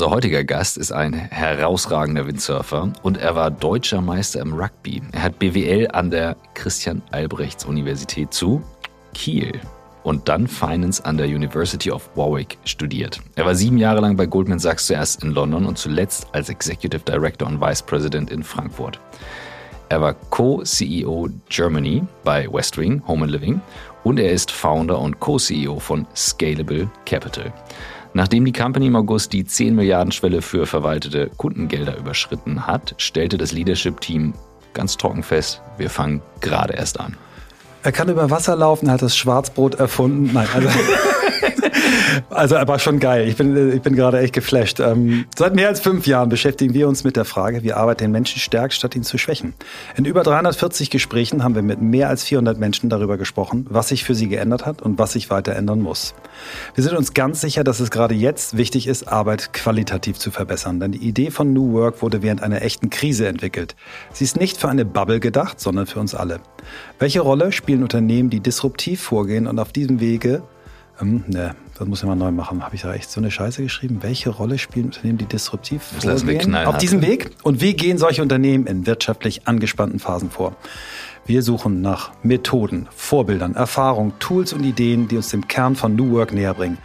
Unser heutiger Gast ist ein herausragender Windsurfer und er war deutscher Meister im Rugby. Er hat BWL an der Christian Albrechts Universität zu Kiel und dann Finance an der University of Warwick studiert. Er war sieben Jahre lang bei Goldman Sachs zuerst in London und zuletzt als Executive Director und Vice President in Frankfurt. Er war Co-CEO Germany bei Westwing Home and Living und er ist Founder und Co-CEO von Scalable Capital. Nachdem die Company im August die 10 Milliarden Schwelle für verwaltete Kundengelder überschritten hat, stellte das Leadership-Team ganz trocken fest, wir fangen gerade erst an. Er kann über Wasser laufen, er hat das Schwarzbrot erfunden. Nein, also, also aber schon geil. Ich bin, ich bin gerade echt geflasht. Ähm, seit mehr als fünf Jahren beschäftigen wir uns mit der Frage, wie Arbeit den Menschen stärkt, statt ihn zu schwächen. In über 340 Gesprächen haben wir mit mehr als 400 Menschen darüber gesprochen, was sich für sie geändert hat und was sich weiter ändern muss. Wir sind uns ganz sicher, dass es gerade jetzt wichtig ist, Arbeit qualitativ zu verbessern. Denn die Idee von New Work wurde während einer echten Krise entwickelt. Sie ist nicht für eine Bubble gedacht, sondern für uns alle. Welche Rolle spielen Unternehmen, die disruptiv vorgehen und auf diesem Wege, ähm, ne, das muss ich mal neu machen, habe ich da echt so eine Scheiße geschrieben? Welche Rolle spielen Unternehmen, die disruptiv vorgehen auf diesem Weg? Und wie gehen solche Unternehmen in wirtschaftlich angespannten Phasen vor? Wir suchen nach Methoden, Vorbildern, Erfahrungen, Tools und Ideen, die uns dem Kern von New Work näher bringen.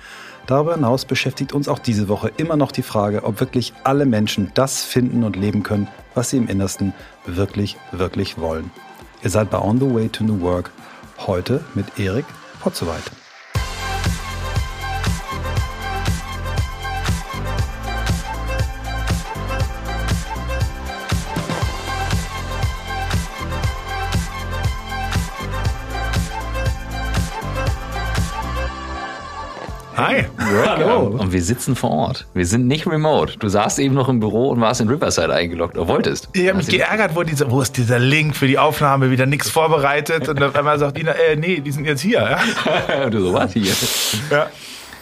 Darüber hinaus beschäftigt uns auch diese Woche immer noch die Frage, ob wirklich alle Menschen das finden und leben können, was sie im Innersten wirklich, wirklich wollen. Ihr seid bei On the Way to New Work. Heute mit Erik Potzowait. Hi. Hallo. Und wir sitzen vor Ort. Wir sind nicht remote. Du saßt eben noch im Büro und warst in Riverside eingeloggt oder wolltest. Ich habe mich geärgert, wo, diese, wo ist dieser Link für die Aufnahme, wieder nichts vorbereitet und auf einmal sagt Ina, äh, nee, die sind jetzt hier. Ja? du so, was hier? Ja.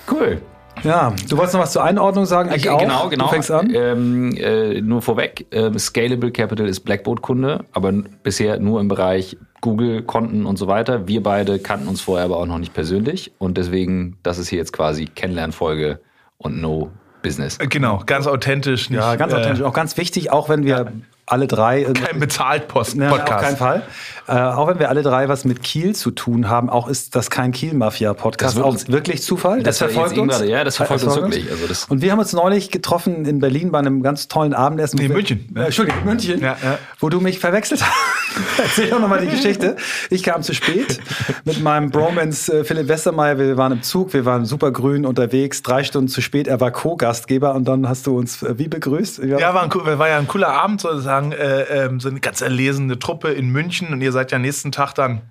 Cool. Ja, du wolltest noch was zur Einordnung sagen? Ich okay, Genau, genau. Du fängst an. Ähm, äh, nur vorweg, äh, Scalable Capital ist Blackboard-Kunde, aber bisher nur im Bereich Google-Konten und so weiter. Wir beide kannten uns vorher aber auch noch nicht persönlich und deswegen, das ist hier jetzt quasi Kennenlernfolge und No Business. Genau, ganz authentisch. Nicht, ja, ganz äh, authentisch. Auch ganz wichtig, auch wenn wir ja alle drei. Kein Bezahlt-Podcast. Ne, auf keinen Fall. Äh, auch wenn wir alle drei was mit Kiel zu tun haben, auch ist das kein Kiel-Mafia-Podcast. Das auch wirklich Zufall. Das, das verfolgt uns. Gerade, ja, das verfolgt uns wirklich. Also das und wir haben uns neulich getroffen in Berlin bei einem ganz tollen Abendessen. Nee, München. Äh, Entschuldigung, München. Ja, ja. Wo du mich verwechselt hast. Erzähl doch nochmal die Geschichte. Ich kam zu spät mit meinem Bromance äh, Philipp Westermeier. Wir waren im Zug, wir waren super grün unterwegs, drei Stunden zu spät. Er war Co-Gastgeber und dann hast du uns äh, wie begrüßt? Ja, war, ein, war ja ein cooler Abend sozusagen. Äh, ähm, so eine ganz erlesene Truppe in München und ihr seid ja nächsten Tag dann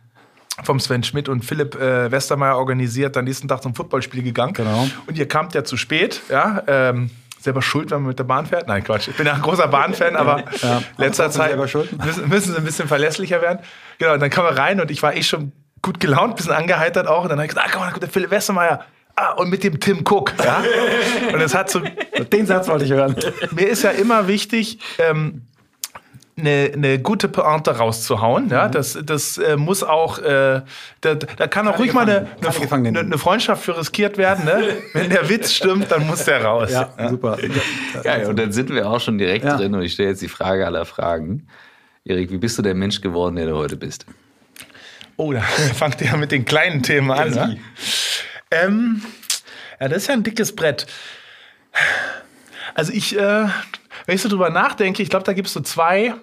vom Sven Schmidt und Philipp äh, Westermeier organisiert, dann nächsten Tag zum Footballspiel gegangen. Genau. Und ihr kamt ja zu spät, ja. Ähm, selber schuld, wenn man mit der Bahn fährt? Nein, Quatsch. Ich bin ja ein großer Bahnfan, aber ja, letzter Zeit müssen, müssen, sie ein bisschen verlässlicher werden. Genau, und dann kam er rein und ich war eh schon gut gelaunt, bisschen angeheitert auch. Und dann habe ich gesagt, ah, komm mal, der Philipp Westermeier. Ah, und mit dem Tim Cook. Ja? und es hat so. Den Satz wollte ich hören. Mir ist ja immer wichtig, ähm, eine, eine gute Pointe rauszuhauen. Ja, mhm. das, das äh, muss auch, äh, da, da kann auch ruhig mal eine, eine, eine, Freundschaft für riskiert werden. Ne? Wenn der Witz stimmt, dann muss der raus. Ja, ja. super. Geil, und dann sind wir auch schon direkt ja. drin und ich stelle jetzt die Frage aller Fragen. Erik, wie bist du der Mensch geworden, der du heute bist? Oh, da fangt ihr ja mit den kleinen Themen an. Ne? Ähm, ja, das ist ja ein dickes Brett. Also ich, äh, wenn ich so drüber nachdenke, ich glaube, da gibt es so zwei,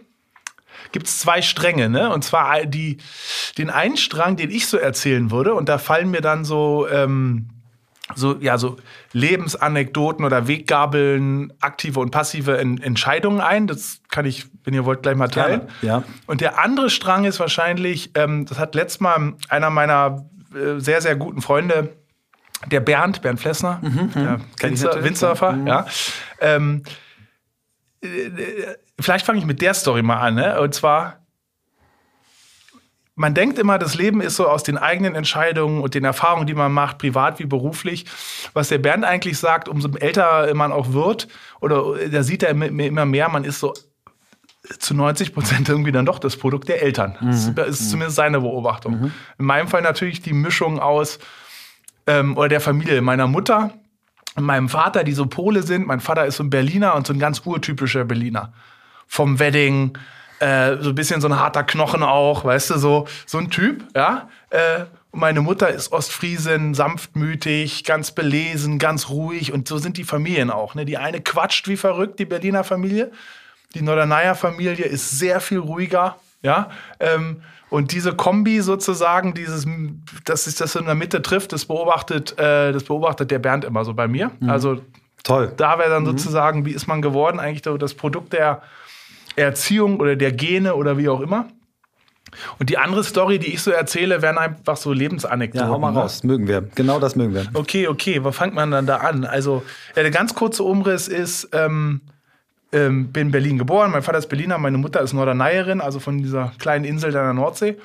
gibt es zwei Stränge, ne? Und zwar die, den einen Strang, den ich so erzählen würde, und da fallen mir dann so, ähm, so, ja, so Lebensanekdoten oder Weggabeln, aktive und passive en Entscheidungen ein. Das kann ich, wenn ihr wollt, gleich mal teilen. Ja. Und der andere Strang ist wahrscheinlich, ähm, das hat letztes Mal einer meiner äh, sehr, sehr guten Freunde, der Bernd, Bernd Flessner, mhm, der Windsurfer, Windsurfer mhm. ja. Ähm, vielleicht fange ich mit der Story mal an. Ne? Und zwar, man denkt immer, das Leben ist so aus den eigenen Entscheidungen und den Erfahrungen, die man macht, privat wie beruflich. Was der Bernd eigentlich sagt, umso älter man auch wird, oder da sieht er immer mehr, man ist so zu 90 Prozent irgendwie dann doch das Produkt der Eltern. Mhm. Das ist zumindest seine Beobachtung. Mhm. In meinem Fall natürlich die Mischung aus, ähm, oder der Familie meiner Mutter, meinem Vater, die so Pole sind. Mein Vater ist so ein Berliner und so ein ganz urtypischer Berliner. Vom Wedding, äh, so ein bisschen so ein harter Knochen auch, weißt du, so, so ein Typ, ja. Äh, meine Mutter ist Ostfriesin, sanftmütig, ganz belesen, ganz ruhig und so sind die Familien auch. Ne? Die eine quatscht wie verrückt, die Berliner Familie. Die Norderneier Familie ist sehr viel ruhiger, ja. Ähm, und diese Kombi sozusagen, dieses, dass sich das in der Mitte trifft, das beobachtet, äh, das beobachtet der Bernd immer so bei mir. Mhm. Also toll. Da wäre dann mhm. sozusagen, wie ist man geworden, eigentlich das Produkt der Erziehung oder der Gene oder wie auch immer. Und die andere Story, die ich so erzähle, wären einfach so Lebensanekdoten. Ja, hau mal ne? raus. Mögen wir. Genau das mögen wir. Okay, okay. Wo fängt man dann da an? Also, ja, der ganz kurze Umriss ist, ähm, ähm, bin in Berlin geboren. Mein Vater ist Berliner, meine Mutter ist Norderneierin, also von dieser kleinen Insel da in der Nordsee.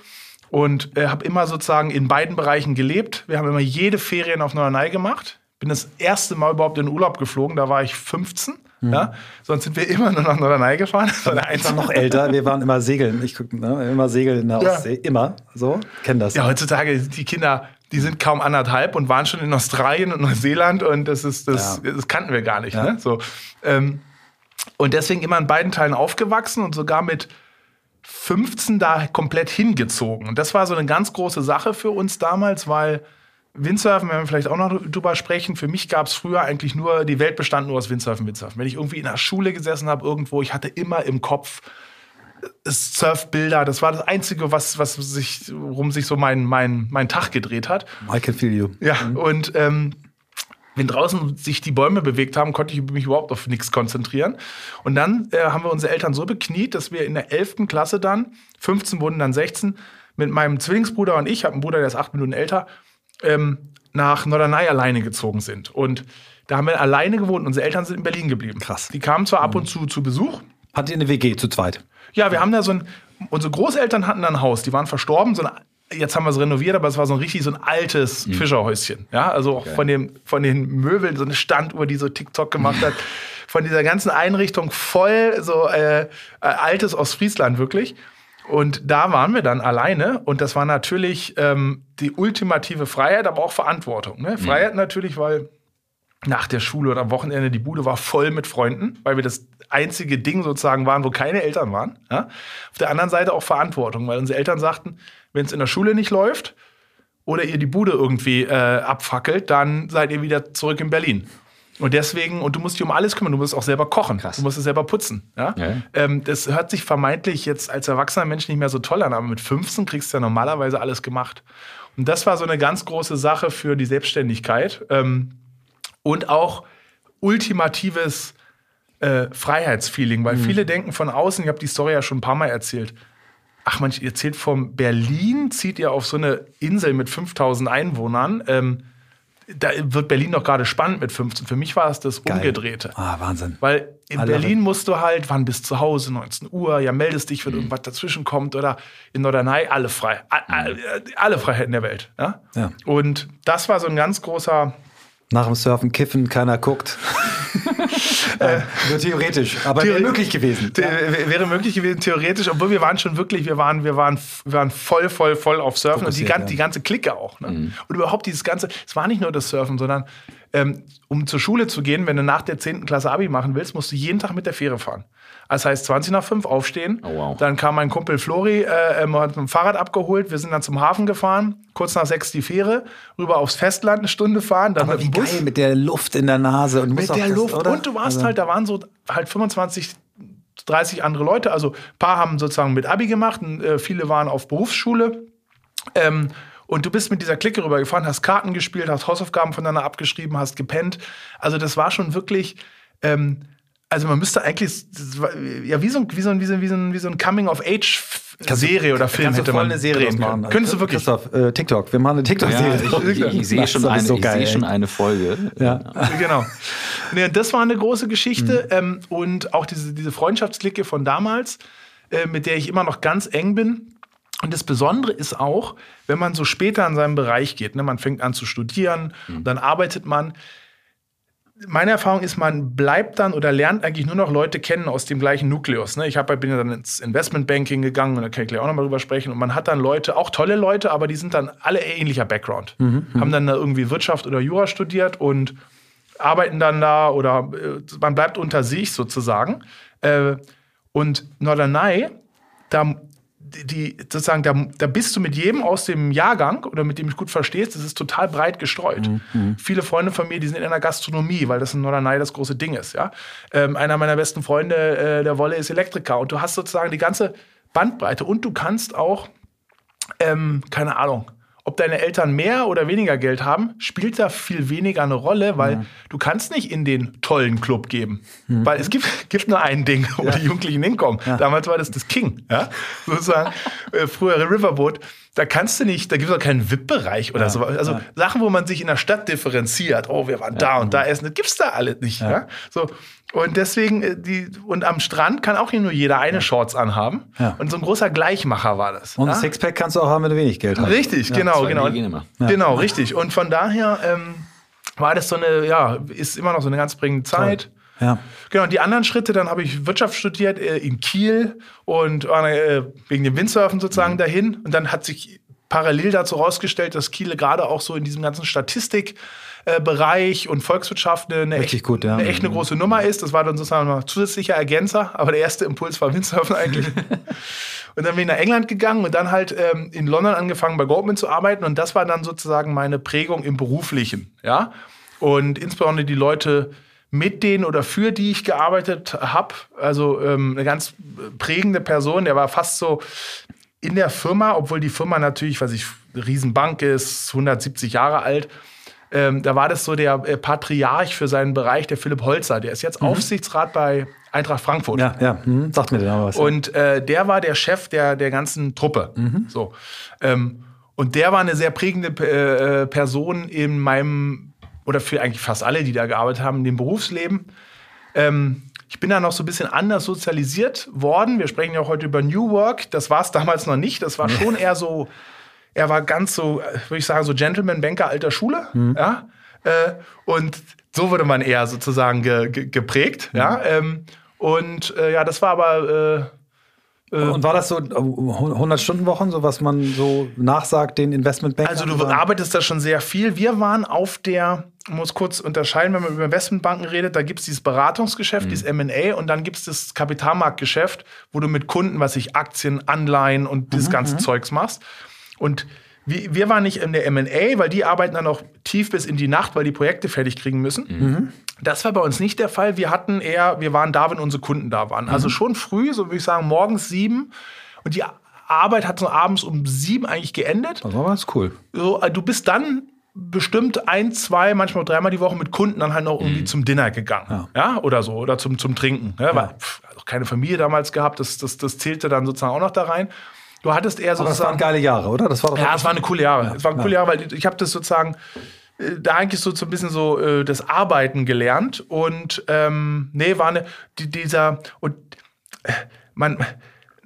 Und äh, habe immer sozusagen in beiden Bereichen gelebt. Wir haben immer jede Ferien auf Norderney gemacht. Bin das erste Mal überhaupt in Urlaub geflogen, da war ich 15. Mhm. Ja? Sonst sind wir immer nur nach Norderney gefahren. Das war der noch älter, wir waren immer segeln. Ich guck, ne, immer segeln in der Ostsee, ja. immer. So, kennen das. Ja, heutzutage, die Kinder, die sind kaum anderthalb und waren schon in Australien und Neuseeland und das ist, das, ja. das kannten wir gar nicht. Ne? So, ähm, und deswegen immer in beiden Teilen aufgewachsen und sogar mit 15 da komplett hingezogen. Und das war so eine ganz große Sache für uns damals, weil Windsurfen, wenn wir vielleicht auch noch drüber sprechen, für mich gab es früher eigentlich nur, die Welt bestand nur aus Windsurfen, Windsurfen. Wenn ich irgendwie in der Schule gesessen habe, irgendwo, ich hatte immer im Kopf äh, Surfbilder, das war das Einzige, was, was sich, worum sich so mein, mein, mein Tag gedreht hat. I can feel you. Ja, mhm. und ähm, wenn draußen sich die Bäume bewegt haben, konnte ich mich überhaupt auf nichts konzentrieren. Und dann äh, haben wir unsere Eltern so bekniet, dass wir in der 11. Klasse dann, 15 wurden dann 16, mit meinem Zwillingsbruder und ich, habe einen Bruder, der ist acht Minuten älter, ähm, nach Norderney alleine gezogen sind. Und da haben wir alleine gewohnt. Unsere Eltern sind in Berlin geblieben. Krass. Die kamen zwar ab und zu zu Besuch. Hat ihr eine WG zu zweit? Ja, wir haben da so ein, unsere Großeltern hatten da ein Haus, die waren verstorben, so ein jetzt haben wir es renoviert, aber es war so ein richtig so ein altes mhm. Fischerhäuschen. Ja, also auch okay. von, dem, von den Möbeln, so eine Standuhr, die so TikTok gemacht hat. von dieser ganzen Einrichtung voll so äh, äh, altes Ostfriesland wirklich. Und da waren wir dann alleine und das war natürlich ähm, die ultimative Freiheit, aber auch Verantwortung. Ne? Mhm. Freiheit natürlich, weil nach der Schule oder am Wochenende die Bude war voll mit Freunden, weil wir das einzige Ding sozusagen waren, wo keine Eltern waren. Ja? Auf der anderen Seite auch Verantwortung, weil unsere Eltern sagten, wenn es in der Schule nicht läuft oder ihr die Bude irgendwie äh, abfackelt, dann seid ihr wieder zurück in Berlin. Und deswegen, und du musst dich um alles kümmern, du musst auch selber kochen, Krass. du musst es selber putzen. Ja? ja. Ähm, das hört sich vermeintlich jetzt als erwachsener Mensch nicht mehr so toll an, aber mit 15 kriegst du ja normalerweise alles gemacht. Und das war so eine ganz große Sache für die Selbstständigkeit ähm, und auch ultimatives äh, Freiheitsfeeling, weil mhm. viele denken von außen, ich habe die Story ja schon ein paar Mal erzählt, ach man, ihr zählt von Berlin, zieht ihr auf so eine Insel mit 5000 Einwohnern. Ähm, da wird Berlin doch gerade spannend mit 15. Für mich war es das Geil. Umgedrehte. Ah, Wahnsinn. Weil in alle Berlin musst du halt, wann bist du zu Hause, 19 Uhr, ja, meldest dich, wenn mhm. irgendwas dazwischen kommt oder in Norderney, alle frei. Alle, mhm. alle Freiheiten der Welt. Ja? ja? Und das war so ein ganz großer nach dem Surfen kiffen, keiner guckt. äh, nur theoretisch, aber Theor wäre möglich gewesen. Ja. Wäre möglich gewesen, theoretisch, obwohl wir waren schon wirklich, wir waren, wir waren, wir waren voll, voll, voll auf Surfen und die, ja. die ganze Clique auch. Ne? Mhm. Und überhaupt dieses ganze, es war nicht nur das Surfen, sondern ähm, um zur Schule zu gehen, wenn du nach der 10. Klasse Abi machen willst, musst du jeden Tag mit der Fähre fahren. Das heißt, 20 nach 5 aufstehen. Oh, wow. Dann kam mein Kumpel Flori, äh, hat mit dem Fahrrad abgeholt. Wir sind dann zum Hafen gefahren. Kurz nach 6 die Fähre. Rüber aufs Festland eine Stunde fahren. Dann Aber mit wie Bus. geil, mit der Luft in der Nase. Und mit der Luft. Oder? Und du warst also. halt, da waren so halt 25 30 andere Leute. Also ein paar haben sozusagen mit Abi gemacht, und, äh, viele waren auf Berufsschule. Ähm, und du bist mit dieser Clique rübergefahren, hast Karten gespielt, hast Hausaufgaben voneinander abgeschrieben, hast gepennt. Also das war schon wirklich ähm, also man müsste eigentlich, ja, wie so ein, wie so ein, wie so ein, wie so ein, wie so ein Coming-of-Age-Serie oder Film hätte man eine Serie machen. Könntest du wirklich? Christoph, äh, TikTok, wir machen eine TikTok-Serie. Ja, ich, ich, ich sehe schon, eine, so ich seh schon eine Folge. Ja. genau. Nee, das war eine große Geschichte mhm. ähm, und auch diese, diese Freundschaftsklicke von damals, äh, mit der ich immer noch ganz eng bin. Und das Besondere ist auch, wenn man so später in seinem Bereich geht, ne, man fängt an zu studieren, mhm. dann arbeitet man, meine Erfahrung ist, man bleibt dann oder lernt eigentlich nur noch Leute kennen aus dem gleichen Nukleus. Ne? Ich hab, bin ja dann ins Investmentbanking gegangen und da kann ich gleich auch noch mal drüber sprechen. Und man hat dann Leute, auch tolle Leute, aber die sind dann alle ähnlicher Background. Mhm, mhm, haben dann da irgendwie Wirtschaft oder Jura studiert und arbeiten dann da oder äh, man bleibt unter sich sozusagen. Äh, und Norderney, da die sozusagen, da, da bist du mit jedem aus dem Jahrgang oder mit dem ich gut verstehst, das ist total breit gestreut. Mhm. Viele Freunde von mir, die sind in der Gastronomie, weil das in Norderney das große Ding ist. Ja? Ähm, einer meiner besten Freunde, äh, der Wolle, ist Elektriker und du hast sozusagen die ganze Bandbreite und du kannst auch, ähm, keine Ahnung, ob deine Eltern mehr oder weniger Geld haben, spielt da viel weniger eine Rolle, weil ja. du kannst nicht in den tollen Club geben. Mhm. Weil es gibt, gibt nur ein Ding, wo ja. die Jugendlichen hinkommen. Ja. Damals war das das King, ja? sozusagen. äh, frühere Riverboat. Da kannst du nicht, da gibt es auch keinen VIP-Bereich oder so. Also Sachen, wo man sich in der Stadt differenziert. Oh, wir waren da und da essen. Das gibt's da alles nicht. Ja. So. Und deswegen, äh, die, und am Strand kann auch hier nur jeder eine ja. Shorts anhaben. Ja. Und so ein großer Gleichmacher war das. Und ein Sixpack kannst du auch haben, wenn du wenig Geld hast. Richtig, ja, genau, genau. Genau, richtig. Und von daher ähm, war das so eine, ja, ist immer noch so eine ganz prägende Zeit. Ja. Genau, die anderen Schritte, dann habe ich Wirtschaft studiert äh, in Kiel und äh, wegen dem Windsurfen sozusagen mhm. dahin. Und dann hat sich parallel dazu herausgestellt, dass Kiel gerade auch so in diesem ganzen Statistik Bereich und Volkswirtschaft eine, echt, gut, ja. eine echt eine große Nummer ist. Das war dann sozusagen ein zusätzlicher Ergänzer, aber der erste Impuls war Windsurfen eigentlich. und dann bin ich nach England gegangen und dann halt ähm, in London angefangen bei Goldman zu arbeiten und das war dann sozusagen meine Prägung im Beruflichen, ja. Und insbesondere die Leute mit denen oder für die ich gearbeitet habe, also ähm, eine ganz prägende Person, der war fast so in der Firma, obwohl die Firma natürlich, was ich, Riesenbank ist, 170 Jahre alt, ähm, da war das so der äh, Patriarch für seinen Bereich, der Philipp Holzer. Der ist jetzt mhm. Aufsichtsrat bei Eintracht Frankfurt. Ja, ja, mhm. sagt mir den aber was. Und äh, der war der Chef der, der ganzen Truppe. Mhm. So. Ähm, und der war eine sehr prägende äh, äh, Person in meinem, oder für eigentlich fast alle, die da gearbeitet haben, in dem Berufsleben. Ähm, ich bin da noch so ein bisschen anders sozialisiert worden. Wir sprechen ja auch heute über New Work. Das war es damals noch nicht. Das war schon eher so er war ganz so, würde ich sagen, so Gentleman-Banker alter Schule. Mhm. Ja? Äh, und so wurde man eher sozusagen ge, ge, geprägt. Mhm. Ja? Ähm, und äh, ja, das war aber. Äh, äh und war das so 100-Stunden-Wochen, so was man so nachsagt, den Investmentbankern? Also, du arbeitest da schon sehr viel. Wir waren auf der, muss kurz unterscheiden, wenn man über Investmentbanken redet, da gibt es dieses Beratungsgeschäft, mhm. dieses MA und dann gibt es das Kapitalmarktgeschäft, wo du mit Kunden, was ich Aktien, Anleihen und dieses mhm. ganze mhm. Zeugs machst. Und wir, wir waren nicht in der MA, weil die arbeiten dann auch tief bis in die Nacht, weil die Projekte fertig kriegen müssen. Mhm. Das war bei uns nicht der Fall. Wir hatten eher, wir waren da, wenn unsere Kunden da waren. Also mhm. Also schon früh, so würde ich sagen, morgens sieben. Und die Arbeit hat so abends um sieben eigentlich geendet. Das war ganz cool. So, äh, du bist dann bestimmt ein, zwei, manchmal dreimal die Woche mit Kunden dann halt noch irgendwie mhm. zum Dinner gegangen. Ja. ja. oder so, oder zum, zum Trinken. Ja, ja. Weil, pff, also keine Familie damals gehabt, das, das, das zählte dann sozusagen auch noch da rein. Du hattest eher so. das waren geile Jahre, oder? Das war doch ja, es waren coole Jahre. Ja, es waren ja. coole Jahre, weil ich habe das sozusagen äh, da eigentlich so, so ein bisschen so äh, das Arbeiten gelernt und ähm, nee, war eine, die, dieser und äh, man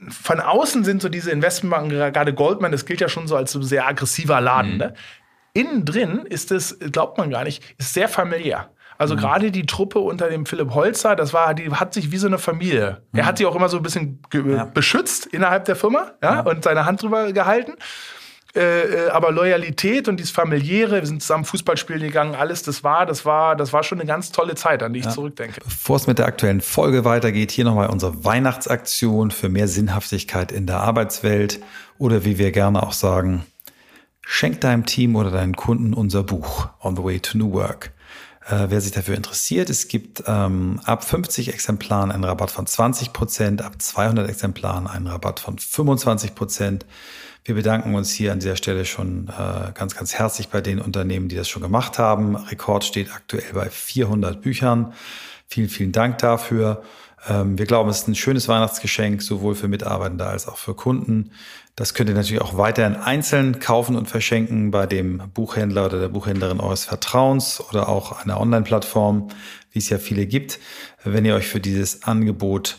von außen sind so diese Investmentbanken, gerade Goldman, das gilt ja schon so als so sehr aggressiver Laden. Mhm. Ne? Innen drin ist es, glaubt man gar nicht, ist sehr familiär. Also mhm. gerade die Truppe unter dem Philipp Holzer, das war, die hat sich wie so eine Familie. Mhm. Er hat sie auch immer so ein bisschen ja. beschützt innerhalb der Firma ja, ja. und seine Hand drüber gehalten. Äh, äh, aber Loyalität und dieses familiäre, wir sind zusammen Fußball spielen gegangen, alles, das war, das war, das war schon eine ganz tolle Zeit, an die ich ja. zurückdenke. Bevor es mit der aktuellen Folge weitergeht, hier nochmal unsere Weihnachtsaktion für mehr Sinnhaftigkeit in der Arbeitswelt oder wie wir gerne auch sagen, schenk deinem Team oder deinen Kunden unser Buch On the Way to New Work äh, wer sich dafür interessiert. Es gibt ähm, ab 50 Exemplaren einen Rabatt von 20 Prozent, ab 200 Exemplaren einen Rabatt von 25 Prozent. Wir bedanken uns hier an dieser Stelle schon äh, ganz, ganz herzlich bei den Unternehmen, die das schon gemacht haben. Rekord steht aktuell bei 400 Büchern. Vielen, vielen Dank dafür. Ähm, wir glauben, es ist ein schönes Weihnachtsgeschenk, sowohl für Mitarbeitende als auch für Kunden. Das könnt ihr natürlich auch weiterhin einzeln kaufen und verschenken bei dem Buchhändler oder der Buchhändlerin eures Vertrauens oder auch einer Online-Plattform, wie es ja viele gibt. Wenn ihr euch für dieses Angebot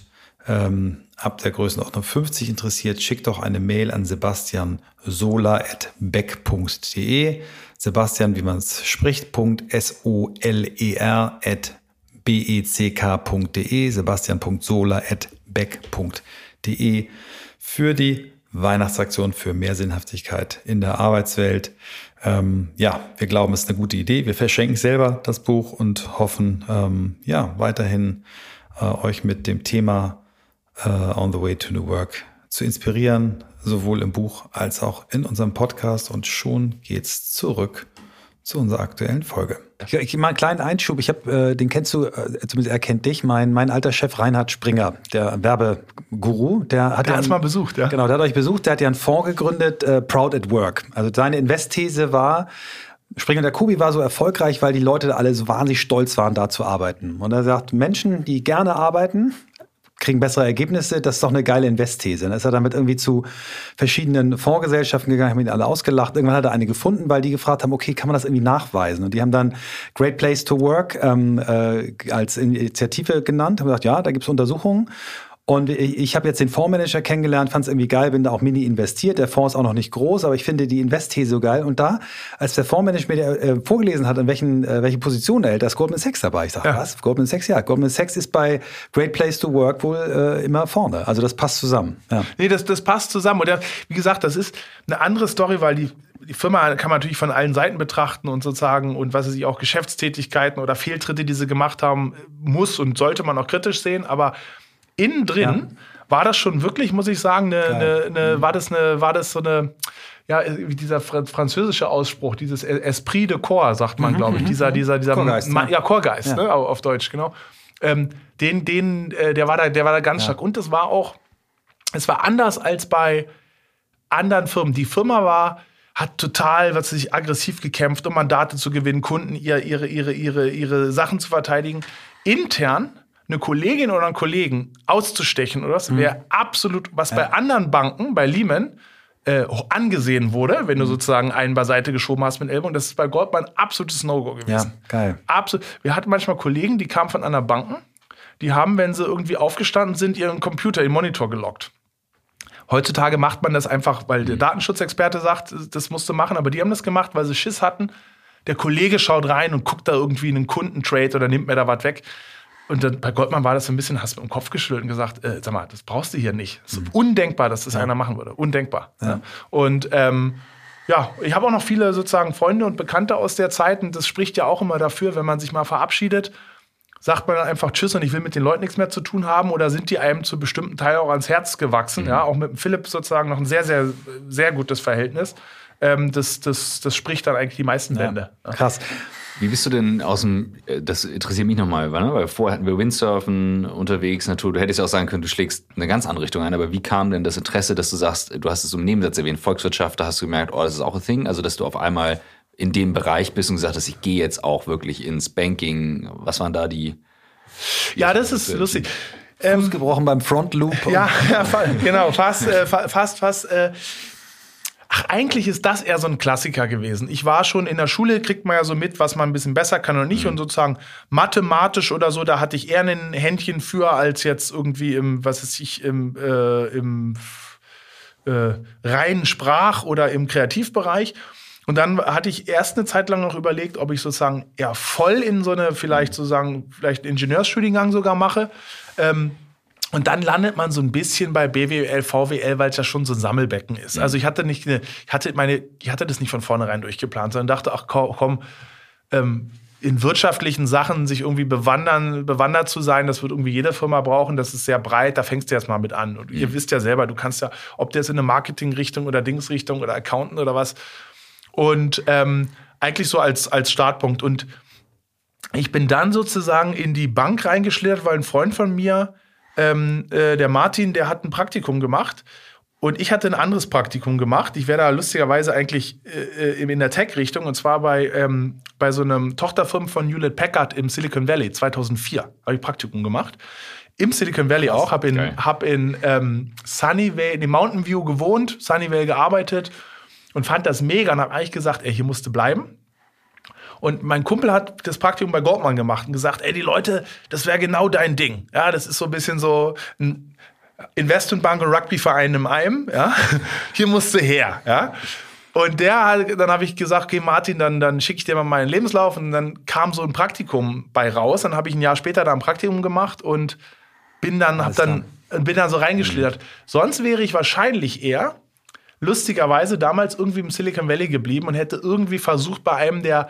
ähm, ab der Größenordnung 50 interessiert, schickt doch eine Mail an sebastiansola.beck.de. Sebastian, wie man es spricht, S-O-L-E-R at beck.de, sebastian.sola.beck.de für die Weihnachtsaktion für mehr Sinnhaftigkeit in der Arbeitswelt. Ähm, ja, wir glauben, es ist eine gute Idee. Wir verschenken selber das Buch und hoffen, ähm, ja, weiterhin äh, euch mit dem Thema äh, On the Way to New Work zu inspirieren, sowohl im Buch als auch in unserem Podcast. Und schon geht's zurück zu unserer aktuellen Folge. Ich, ich mal einen kleinen Einschub. Ich habe, äh, den kennst du, äh, zumindest er kennt dich, mein, mein alter Chef Reinhard Springer, der Werbeguru, der hat Der ja mal besucht, ja. Genau, der hat euch besucht, der hat ja einen Fonds gegründet, äh, Proud at Work. Also seine Investthese war, Springer der Kubi war so erfolgreich, weil die Leute alle so wahnsinnig stolz waren, da zu arbeiten. Und er sagt, Menschen, die gerne arbeiten, kriegen bessere Ergebnisse, das ist doch eine geile Investthese. Dann ist er damit irgendwie zu verschiedenen Fondsgesellschaften gegangen, haben ihn alle ausgelacht. Irgendwann hat er eine gefunden, weil die gefragt haben, okay, kann man das irgendwie nachweisen? Und die haben dann Great Place to Work ähm, äh, als Initiative genannt, haben gesagt, ja, da gibt es Untersuchungen. Und ich, habe jetzt den Fondsmanager kennengelernt, fand es irgendwie geil, bin da auch mini investiert. Der Fonds ist auch noch nicht groß, aber ich finde die Invest-These so geil. Und da, als der Fondsmanager mir äh, vorgelesen hat, in welchen, äh, welche Position er hält, da ist Goldman Sachs dabei. Ich sage, Ja. was? Goldman Sachs? Ja, Goldman Sachs ist bei Great Place to Work wohl äh, immer vorne. Also das passt zusammen. Ja. Nee, das, das passt zusammen. Und der, wie gesagt, das ist eine andere Story, weil die, die Firma kann man natürlich von allen Seiten betrachten und sozusagen und was weiß ich auch Geschäftstätigkeiten oder Fehltritte, die sie gemacht haben, muss und sollte man auch kritisch sehen. Aber innen drin war das schon wirklich, muss ich sagen, eine, eine, eine, war das eine, war das so eine, ja, wie dieser fr französische Ausspruch, dieses Esprit de Corps, sagt man, glaube ich, dieser, dieser, dieser, Chorgeist, Ma- ja. ja, Chorgeist, Ja. ne, au- auf Deutsch, genau. Ähm, den, den, äh, der war da, der war da ganz stark. Und es war auch, es war anders als bei anderen Firmen. Die Firma war, hat total, was weiß ich, aggressiv gekämpft, um Mandate zu gewinnen, Kunden ihr, ihre, ihre, ihre, ihre Sachen zu verteidigen. Intern eine Kollegin oder einen Kollegen auszustechen oder was, wäre absolut, was bei anderen Banken, bei Lehman, äh, angesehen wurde, wenn du sozusagen einen beiseite geschoben hast mit Ellbogen. Das ist bei Goldman ein absolutes No-Go ja, gewesen. geil. Absolut. Wir hatten manchmal Kollegen, die kamen von anderen Banken, die haben, wenn sie irgendwie aufgestanden sind, ihren Computer, ihren Monitor gelockt. Heutzutage macht man das einfach, weil der Datenschutzexperte sagt, das musst du machen, aber die haben das gemacht, weil sie Schiss hatten. Der Kollege schaut rein und guckt da irgendwie einen Kundentrade oder nimmt mir da was weg. Und dann, bei Goldman war das so ein bisschen, hast du mit dem Kopf geschüttelt und gesagt, äh, sag mal, das brauchst du hier nicht. Es ist undenkbar, dass das einer machen würde. Undenkbar. Ja. Und ähm, ja, ich habe auch noch viele sozusagen Freunde und Bekannte aus der Zeit und das spricht ja auch immer dafür, wenn man sich mal verabschiedet, sagt man dann einfach Tschüss und ich will mit den Leuten nichts mehr zu tun haben oder sind die einem zu bestimmten Teilen auch ans Herz gewachsen? Ja, auch mit dem Philipp sozusagen noch ein sehr, sehr, sehr gutes Verhältnis. Ähm, das, das, das spricht dann eigentlich die meisten Bände. Ja. Krass. Wie bist du denn aus dem, äh, das interessiert mich nochmal, ne? weil vorher hatten wir Windsurfen unterwegs, Natur, du hättest ja auch sagen können, du schlägst eine ganz andere Richtung ein, aber wie kam denn das Interesse, dass du sagst, du hast es im Nebensatz erwähnt, Volkswirtschaft, da hast du gemerkt, oh, das ist auch ein Thing, also dass du auf einmal in dem Bereich bist und gesagt hast, ich gehe jetzt auch wirklich ins Banking, was waren da die? Ja, das ist lustig. Fuß gebrochen beim Front Loop. Ja, ja genau, fast, äh, fa fast, fast. Äh, ach, eigentlich ist das eher so ein Klassiker gewesen. Ich war schon in der Schule, kriegt man ja so mit, was man ein bisschen besser kann oder nicht. Und sozusagen mathematisch oder so, da hatte ich eher ein Händchen für, als jetzt irgendwie im, was weiß ich, im, äh, im äh, reinen Sprach- oder im Kreativbereich. Und dann hatte ich erst eine Zeit lang noch überlegt, ob ich sozusagen eher voll in so eine, vielleicht sozusagen, vielleicht einen Ingenieursstudiengang sogar mache. Ähm, und dann landet man so ein bisschen bei BWL, VWL, weil es ja schon so ein Sammelbecken ist. Also ich hatte nicht, eine, ich hatte meine, ich hatte das nicht von vornherein durchgeplant, sondern dachte, ach komm, ähm, in wirtschaftlichen Sachen sich irgendwie bewandern, bewandert zu sein, das wird irgendwie jede Firma brauchen, das ist sehr breit, da fängst du erst mal mit an. Und ihr wisst ja selber, du kannst ja, ob der jetzt in eine Marketingrichtung oder Dingsrichtung oder Accountant oder was. Und ähm, eigentlich so als, als Startpunkt. Und ich bin dann sozusagen in die Bank reingeschlittert, weil ein Freund von mir, ähm, äh, der Martin, der hat ein Praktikum gemacht. Und ich hatte ein anderes Praktikum gemacht. Ich wäre da lustigerweise eigentlich äh, in der Tech-Richtung und zwar bei, ähm, bei so einem Tochterfirmen von Hewlett Packard im Silicon Valley 2004 habe ich Praktikum gemacht. Im Silicon Valley auch, habe in, geil. hab in ähm, Sunnyvale, in Mountain View gewohnt, Sunnyvale gearbeitet und fand das mega und habe eigentlich gesagt, ey, hier musste bleiben. Und mein Kumpel hat das Praktikum bei Goldman gemacht und gesagt, ey, die Leute, das wäre genau dein Ding. Ja, das ist so ein bisschen so ein Investmentbank und Rugbyverein im einem. Ja, hier musst du her. Ja. Und der, hat- dann habe ich gesagt, okay, Martin, dann, dann schicke ich dir mal meinen Lebenslauf. Und dann kam so ein Praktikum bei raus. Dann habe ich ein Jahr später da ein Praktikum gemacht und bin dann, hab Alles dann, bin dann so reingeschlittert. Sonst wäre ich wahrscheinlich eher lustigerweise damals irgendwie im Silicon Valley geblieben und hätte irgendwie versucht, bei einem der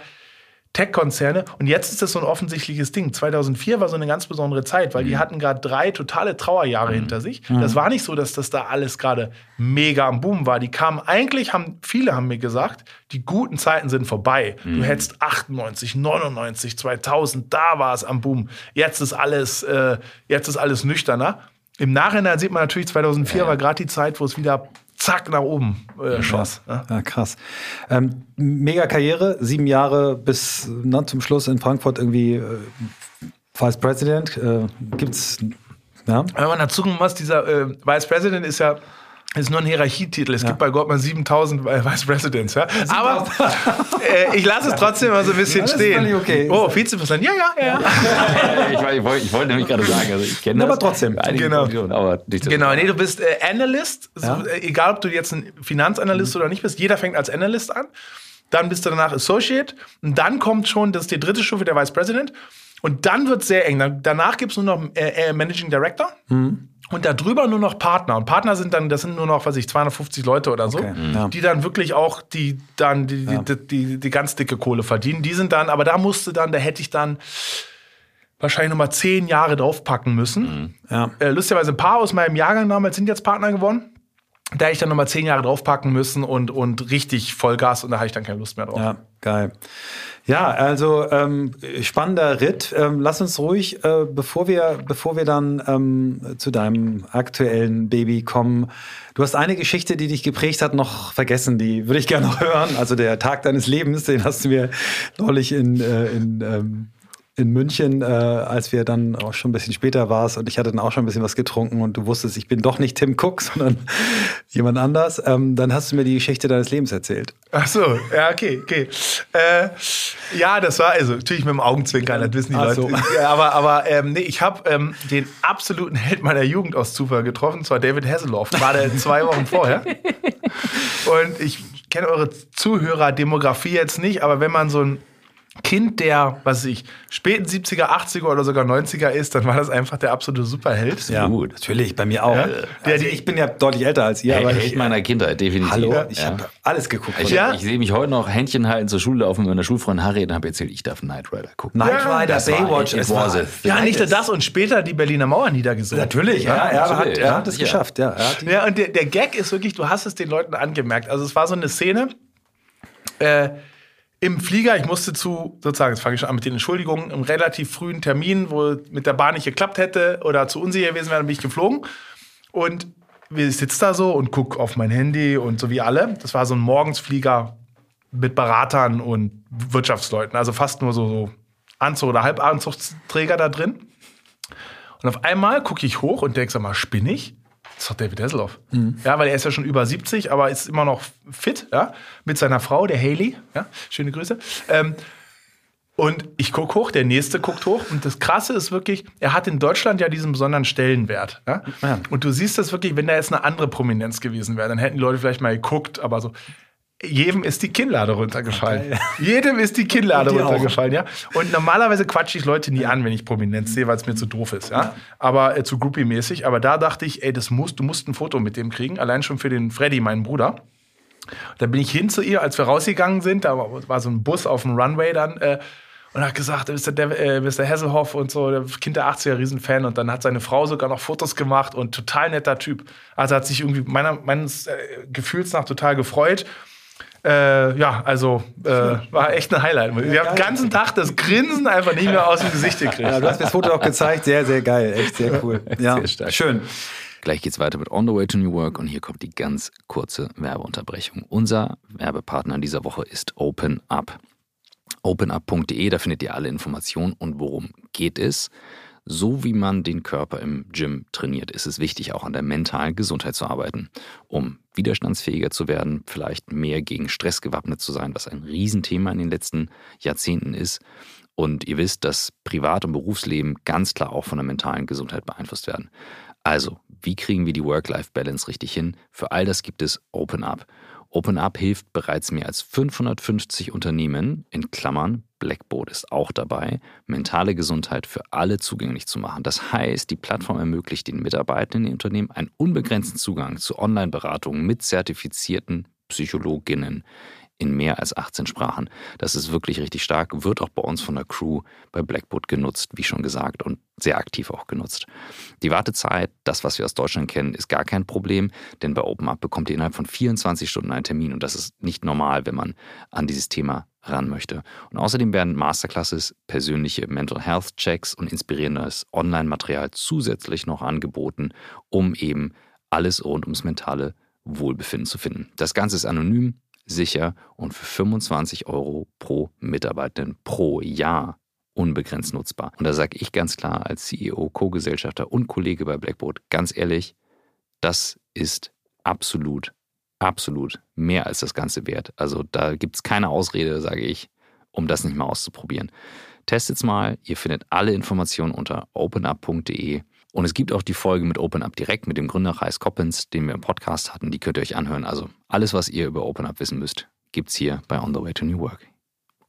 Tech-Konzerne. Und jetzt ist das so ein offensichtliches Ding. 2004 war so eine ganz besondere Zeit, weil die hatten gerade drei totale Trauerjahre hinter sich. Das war nicht so, dass das da alles gerade mega am Boom war. Die kamen eigentlich, haben viele haben mir gesagt, die guten Zeiten sind vorbei. Du hättest 98, 99, 2000, da war es am Boom. Jetzt ist alles, äh, jetzt ist alles nüchterner. Im Nachhinein sieht man natürlich, 2004 war gerade die Zeit, wo es wieder zack nach oben äh, schoss. Ja. Ja, krass. Ähm, mega Karriere, sieben Jahre bis na, zum Schluss in Frankfurt irgendwie äh, Vice President. Äh, gibt's, ja? Wenn man dazu muss, dieser äh, Vice President ist ja ist nur ein Hierarchietitel. Es gibt bei Goldman 7000 Vice Presidents. Ja? Aber äh, ich lasse es trotzdem mal so ein bisschen das ist stehen. okay. Oh, Vizepräsident. Ja, ja, ja. ich, wollte- ich, wollte- ich wollte nämlich gerade sagen, also ich kenne Aber das. trotzdem. Einige Genau. Positionen, aber nicht so. Genau, nee, du bist äh, Analyst. So, Ja. äh, egal, ob du jetzt ein Finanzanalyst oder nicht bist. Jeder fängt als Analyst an. Dann bist du danach Associate. Und dann kommt schon, das ist die dritte Stufe, der Vice President. Und dann wird es sehr eng. Dann, danach gibt es nur noch äh, äh, Managing Director. Und darüber nur noch Partner. Und Partner sind dann, das sind nur noch, was ich, 250 Leute oder so, Okay, ja. die dann wirklich auch die, dann die, die, die, die, die ganz dicke Kohle verdienen. Die sind dann, aber da musste dann, da hätte ich dann wahrscheinlich nochmal zehn Jahre draufpacken müssen. Ja. Äh, lustigerweise ein paar aus meinem Jahrgang damals sind jetzt Partner geworden. Da hätte ich dann nochmal zehn Jahre draufpacken müssen und, und richtig Vollgas und da habe ich dann keine Lust mehr drauf. Ja, geil. Ja, also ähm, spannender Ritt. Ähm, lass uns ruhig, äh, bevor wir, bevor wir dann ähm, zu deinem aktuellen Baby kommen. Du hast eine Geschichte, die dich geprägt hat, noch vergessen. Die würde ich gerne noch hören. Also der Tag deines Lebens, den hast du mir neulich in, äh, in ähm, in München, äh, als wir dann auch schon ein bisschen später warst und ich hatte dann auch schon ein bisschen was getrunken und du wusstest, ich bin doch nicht Tim Cook, sondern jemand anders, ähm, dann hast du mir die Geschichte deines Lebens erzählt. Ach so, ja, okay, okay. Äh, ja, das war also natürlich mit dem Augenzwinkern, das wissen die Ach Leute. so. Aber aber ähm, nee, ich habe ähm, den absoluten Held meiner Jugend aus Zufall getroffen, zwar David Hasselhoff, gerade zwei Wochen vorher. Und ich kenne eure Zuhörerdemografie jetzt nicht, aber wenn man so ein Kind der, was weiß ich, späten 70er, 80er oder sogar 90er ist, dann war das einfach der absolute Superheld. Ja, Gut. natürlich, bei mir auch. Ja? Also ich bin ja deutlich älter als ihr, Hey, aber ich, meiner Kindheit, definitiv. hallo, Ja. ich habe alles geguckt. Ich, Ja? ich sehe mich heute noch Händchen halten zur Schule laufen mit meiner Schulfreundin Harry und habe erzählt, ich darf Knight Rider gucken. Knight Ja, Rider, Baywatch, it es war was a Ja, nicht nur das und später die Berliner Mauer niedergesogen. Natürlich, ja, er, hat, natürlich, er ja, hat es geschafft, ja. Er hat Ja, und der, der Gag ist wirklich, du hast es den Leuten angemerkt. Also es war so eine Szene äh, im Flieger, ich musste zu, sozusagen, jetzt fange ich schon an mit den Entschuldigungen, einem relativ frühen Termin, wo mit der Bahn nicht geklappt hätte oder zu unsicher gewesen wäre, bin ich geflogen. Und ich sitze da so und gucke auf mein Handy und so wie alle. Das war so ein Morgensflieger mit Beratern und Wirtschaftsleuten, also fast nur so, so Anzug- oder Halbanzugsträger da drin. Und auf einmal gucke ich hoch und denke, sag mal, spinne ich? Das ist doch David Hasselhoff. Ja, weil er ist ja schon über 70, aber ist immer noch fit, ja, mit seiner Frau, der Haley. Ja, schöne Grüße. Ähm, und ich gucke hoch, der nächste guckt hoch. Und das Krasse ist wirklich, er hat in Deutschland ja diesen besonderen Stellenwert. Ja? Ja. Und du siehst das wirklich, wenn da jetzt eine andere Prominenz gewesen wäre, dann hätten die Leute vielleicht mal geguckt, aber so. Jedem ist die Kinnlade runtergefallen. Jedem ist die Kinnlade dir auch. runtergefallen, ja. Und normalerweise quatsche ich Leute nie an, wenn ich Prominenz sehe, weil es mir zu doof ist, ja. Aber äh, zu Groupie-mäßig. Aber da dachte ich, ey, das musst, du musst ein Foto mit dem kriegen, allein schon für den Freddy, meinen Bruder. Da bin ich hin zu ihr, als wir rausgegangen sind. Da war, so ein Bus auf dem Runway dann. Äh, und hat gesagt, Mr. Dev äh, Mr. Hasselhoff und so, der Kind der 80er, Riesenfan. Und dann hat seine Frau sogar noch Fotos gemacht und total netter Typ. Also hat sich irgendwie meiner, meines äh, Gefühls nach total gefreut. Äh, ja, also äh, war echt ein Highlight. Wir haben den ganzen Tag das Grinsen einfach nicht mehr aus dem Gesicht gekriegt. ja, du hast mir das Foto auch gezeigt, sehr, sehr geil, echt sehr cool. Ja, Sehr stark. schön. Gleich geht's weiter mit On the Way to New Work und hier kommt die ganz kurze Werbeunterbrechung. Unser Werbepartner in dieser Woche ist Open Up. OpenUp.de, da findet ihr alle Informationen und worum geht es. So wie man den Körper im Gym trainiert, ist es wichtig, auch an der mentalen Gesundheit zu arbeiten, um widerstandsfähiger zu werden, vielleicht mehr gegen Stress gewappnet zu sein, was ein Riesenthema in den letzten Jahrzehnten ist. Und ihr wisst, dass Privat- und Berufsleben ganz klar auch von der mentalen Gesundheit beeinflusst werden. Also, wie kriegen wir die Work-Life-Balance richtig hin? Für all das gibt es Open Up. OpenUp hilft bereits mehr als 550 Unternehmen, in Klammern, Blackboard ist auch dabei, mentale Gesundheit für alle zugänglich zu machen. Das heißt, die Plattform ermöglicht den Mitarbeitern in den Unternehmen einen unbegrenzten Zugang zu Online-Beratungen mit zertifizierten Psychologinnen in mehr als 18 Sprachen. Das ist wirklich richtig stark, wird auch bei uns von der Crew bei Blackboard genutzt, wie schon gesagt, und sehr aktiv auch genutzt. Die Wartezeit, das, was wir aus Deutschland kennen, ist gar kein Problem, denn bei OpenUp bekommt ihr innerhalb von 24 Stunden einen Termin und das ist nicht normal, wenn man an dieses Thema ran möchte. Und außerdem werden Masterclasses, persönliche Mental Health Checks und inspirierendes Online-Material zusätzlich noch angeboten, um eben alles rund ums mentale Wohlbefinden zu finden. Das Ganze ist anonym, sicher und für 25 Euro pro Mitarbeiterin pro Jahr unbegrenzt nutzbar. Und da sage ich ganz klar als CEO, Co-Gesellschafter und Kollege bei Blackboard, ganz ehrlich, das ist absolut, absolut mehr als das Ganze wert. Also da gibt es keine Ausrede, sage ich, um das nicht mal auszuprobieren. Testet's mal, ihr findet alle Informationen unter openup.de und es gibt auch die Folge mit OpenUp direkt mit dem Gründer Reis Coppens, den wir im Podcast hatten. Die könnt ihr euch anhören. Also alles, was ihr über OpenUp wissen müsst, gibt's hier bei On the Way to New Work.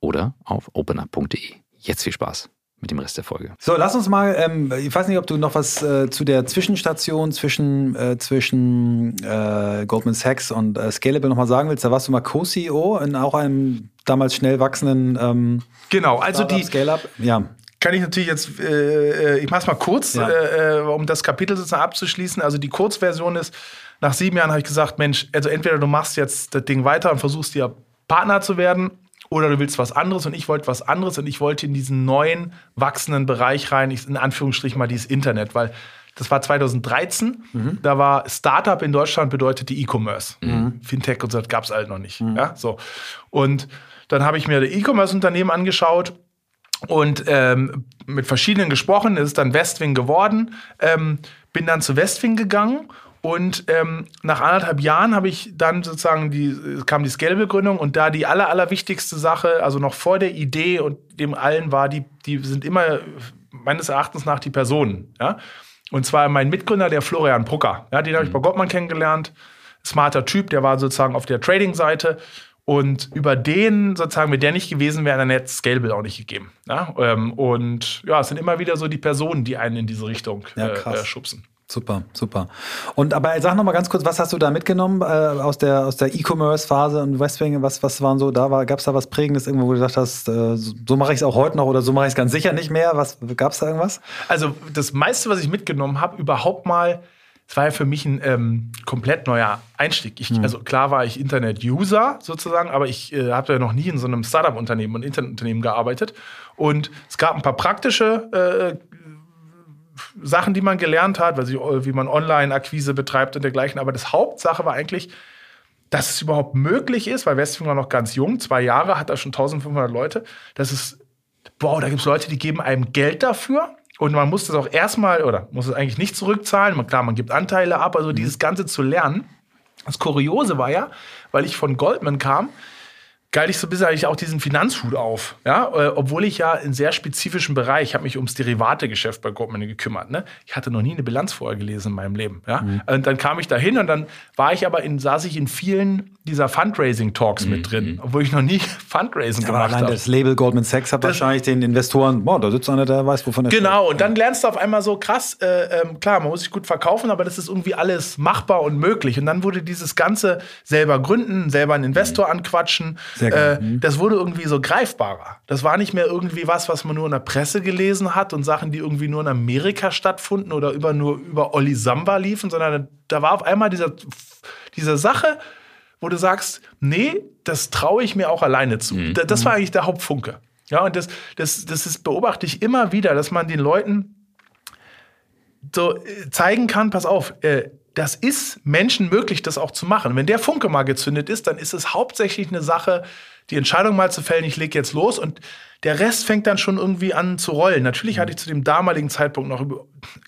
Oder auf openup.de. Jetzt viel Spaß mit dem Rest der Folge. So, lass uns mal, ähm, ich weiß nicht, ob du noch was äh, zu der Zwischenstation zwischen, äh, zwischen äh, Goldman Sachs und äh, Scalable nochmal sagen willst. Da warst du mal Co-CEO in auch einem damals schnell wachsenden ähm, Genau, also die Scale-Up. Ja kann ich natürlich jetzt, äh, äh ich mach's mal kurz, ja. äh, äh um das Kapitel sozusagen abzuschließen. Also die Kurzversion ist, nach sieben Jahren habe ich gesagt, Mensch, also entweder du machst jetzt das Ding weiter und versuchst dir Partner zu werden oder du willst was anderes und ich wollte was anderes und ich wollte in diesen neuen, wachsenden Bereich rein, in Anführungsstrichen mal dieses Internet, weil das war 2013, mhm. da war Startup in Deutschland bedeutete E-Commerce. Mhm. Fintech und so, das gab es halt noch nicht. Mhm. Ja, so. Und dann habe ich mir E-Commerce-Unternehmen angeschaut und ähm, mit verschiedenen gesprochen, ist dann Westwing geworden. Ähm, bin dann zu Westwing gegangen und ähm, nach anderthalb Jahren habe ich dann sozusagen die kam die Scale-Begründung und da die aller allerwichtigste Sache, also noch vor der Idee und dem allen war, die die sind immer meines Erachtens nach die Personen, ja. Und zwar mein Mitgründer, der Florian Brucker. Ja, den habe ich mhm. bei Gottmann kennengelernt. Smarter Typ, der war sozusagen auf der Trading-Seite und über den, sozusagen, wenn der nicht gewesen wäre, dann hätte es Scalable auch nicht gegeben. Ja? Ähm, und ja, es sind immer wieder so die Personen, die einen in diese Richtung ja, äh, schubsen. Super, super. Und aber sag noch mal ganz kurz, was hast du da mitgenommen äh, aus der aus der E-Commerce-Phase und Westwing? Was was waren so da? Gab es da was Prägendes irgendwo, wo du gesagt hast, äh, so mache ich es auch heute noch oder so mache ich es ganz sicher nicht mehr? Was gab es da irgendwas? Also das meiste, was ich mitgenommen habe, überhaupt mal es war ja für mich ein ähm, komplett neuer Einstieg. Ich, mhm. Also klar war ich Internet-User sozusagen, aber ich äh, habe ja noch nie in so einem Startup-Unternehmen und Internetunternehmen gearbeitet. Und es gab ein paar praktische äh, Sachen, die man gelernt hat, also wie man Online-Akquise betreibt und dergleichen. Aber das Hauptsache war eigentlich, dass es überhaupt möglich ist, weil Westwing war noch ganz jung, zwei Jahre, hat er schon 1500 Leute, dass es, wow, da gibt es Leute, die geben einem Geld dafür und man muss das auch erstmal, oder muss es eigentlich nicht zurückzahlen. Man, klar, man gibt Anteile ab, also dieses Ganze zu lernen. Das Kuriose war ja, weil ich von Goldman kam, geil ich so ein bisschen eigentlich auch diesen Finanzhut auf. Ja? Äh, obwohl ich ja in sehr spezifischen Bereich, ich habe mich ums Derivategeschäft bei Goldman gekümmert. Ne? Ich hatte noch nie eine Bilanz vorher gelesen in meinem Leben. Ja? Mhm. Und dann kam ich da hin und dann war ich aber in, saß ich in vielen dieser Fundraising-Talks mhm. mit drin, obwohl ich noch nie Fundraising aber gemacht habe. Das Label Goldman Sachs hat das wahrscheinlich den Investoren, boah, da sitzt einer, der weiß, wovon er Genau, steht. und dann lernst du auf einmal so krass, äh, äh, klar, man muss sich gut verkaufen, aber das ist irgendwie alles machbar und möglich. Und dann wurde dieses Ganze selber gründen, selber einen Investor mhm. anquatschen, äh, mhm. das wurde irgendwie so greifbarer. Das war nicht mehr irgendwie was, was man nur in der Presse gelesen hat und Sachen, die irgendwie nur in Amerika stattfunden oder über nur über Olli Samba liefen, sondern da war auf einmal dieser, diese Sache, wo du sagst, nee, das traue ich mir auch alleine zu. Mhm. Das war eigentlich der Hauptfunke. Ja, und das, das, das ist, beobachte ich immer wieder, dass man den Leuten so äh, zeigen kann, pass auf, äh, das ist Menschen möglich, das auch zu machen. Wenn der Funke mal gezündet ist, dann ist es hauptsächlich eine Sache, die Entscheidung mal zu fällen, ich lege jetzt los und der Rest fängt dann schon irgendwie an zu rollen. Natürlich hatte ich zu dem damaligen Zeitpunkt noch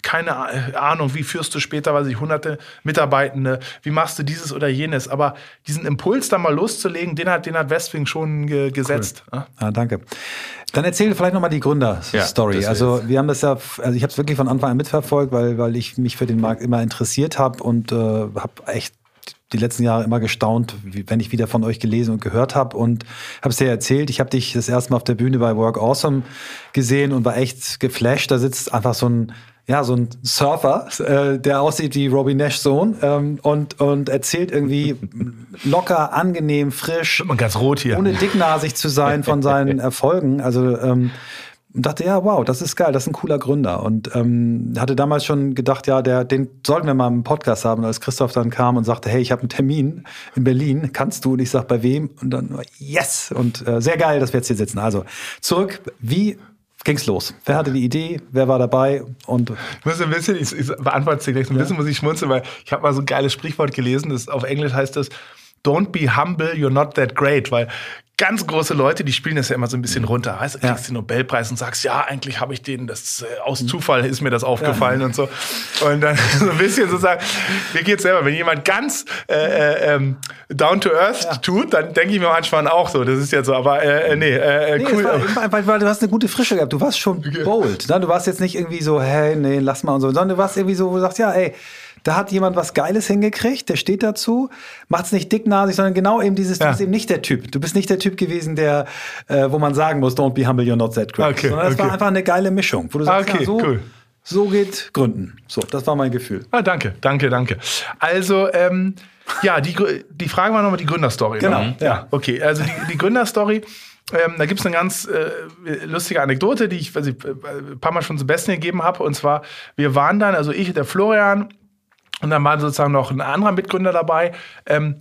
keine Ahnung, wie führst du später, weiß ich, hunderte Mitarbeitende, wie machst du dieses oder jenes. Aber diesen Impuls da mal loszulegen, den hat, den hat Westwing schon ge gesetzt. Cool. Ja, danke. Dann erzähl vielleicht nochmal die Gründerstory. Ja, also wir haben das ja, also ich habe es wirklich von Anfang an mitverfolgt, weil, weil ich mich für den Markt immer interessiert habe und äh, habe echt die letzten Jahre immer gestaunt, wie, wenn ich wieder von euch gelesen und gehört habe und habe es dir erzählt. Ich habe dich das erste Mal auf der Bühne bei Work Awesome gesehen und war echt geflasht. Da sitzt einfach so ein ja, so ein Surfer, äh, der aussieht wie Robbie Nash's Sohn ähm, und, und erzählt irgendwie locker, angenehm, frisch. Und ganz rot hier. Ohne dicknasig zu sein von seinen Erfolgen. Also ähm, und dachte, ja, wow, das ist geil, das ist ein cooler Gründer. Und ähm, hatte damals schon gedacht, ja, der, den sollten wir mal im Podcast haben. als Christoph dann kam und sagte, hey, ich habe einen Termin in Berlin, kannst du? Und ich sag, bei wem? Und dann, yes! Und äh, sehr geil, dass wir jetzt hier sitzen. Also zurück, wie ging's los? Wer hatte die Idee? Wer war dabei? Und ich muss ein bisschen, ich, ich beantworte sie gleich, ein bisschen muss ich schmunzeln, weil ich habe mal so ein geiles Sprichwort gelesen, das auf Englisch heißt das, Don't be humble, you're not that great, weil ganz große Leute, die spielen das ja immer so ein bisschen runter. Weißt du, kriegst ja. den Nobelpreis und sagst, ja, eigentlich habe ich den, das äh, aus Zufall ist mir das aufgefallen ja. und so. Und dann so ein bisschen so sagen, mir geht's selber, wenn jemand ganz äh, äh, ähm, down to earth ja. tut, dann denke ich mir manchmal auch so, das ist ja so, aber äh, äh nee, äh, nee, cool. War, weil, weil, du hast eine gute Frische gehabt, du warst schon bold. Ne? Du warst jetzt nicht irgendwie so, hey, nee, lass mal und so, sondern du warst irgendwie so, wo du sagst, ja, ey, da hat jemand was Geiles hingekriegt, der steht dazu, macht es nicht dicknasig, sondern genau eben dieses, ja. du bist eben nicht der Typ. Du bist nicht der Typ gewesen, der, äh, wo man sagen muss, don't be humble, you're not that great. Okay, sondern es okay. war einfach eine geile Mischung, wo du sagst, okay, ja, so, cool. so geht Gründen. So, das war mein Gefühl. Ah, danke, danke, danke. Also, ähm, ja, die, die Frage war nochmal die Gründerstory. Genau. Ne? Ja. Okay, also die, die Gründerstory. Ähm, da gibt es eine ganz äh, lustige Anekdote, die ich, ich ein paar Mal schon zum Besten gegeben habe. Und zwar, wir waren dann, also ich, der Florian, und dann war sozusagen noch ein anderer Mitgründer dabei. Ähm,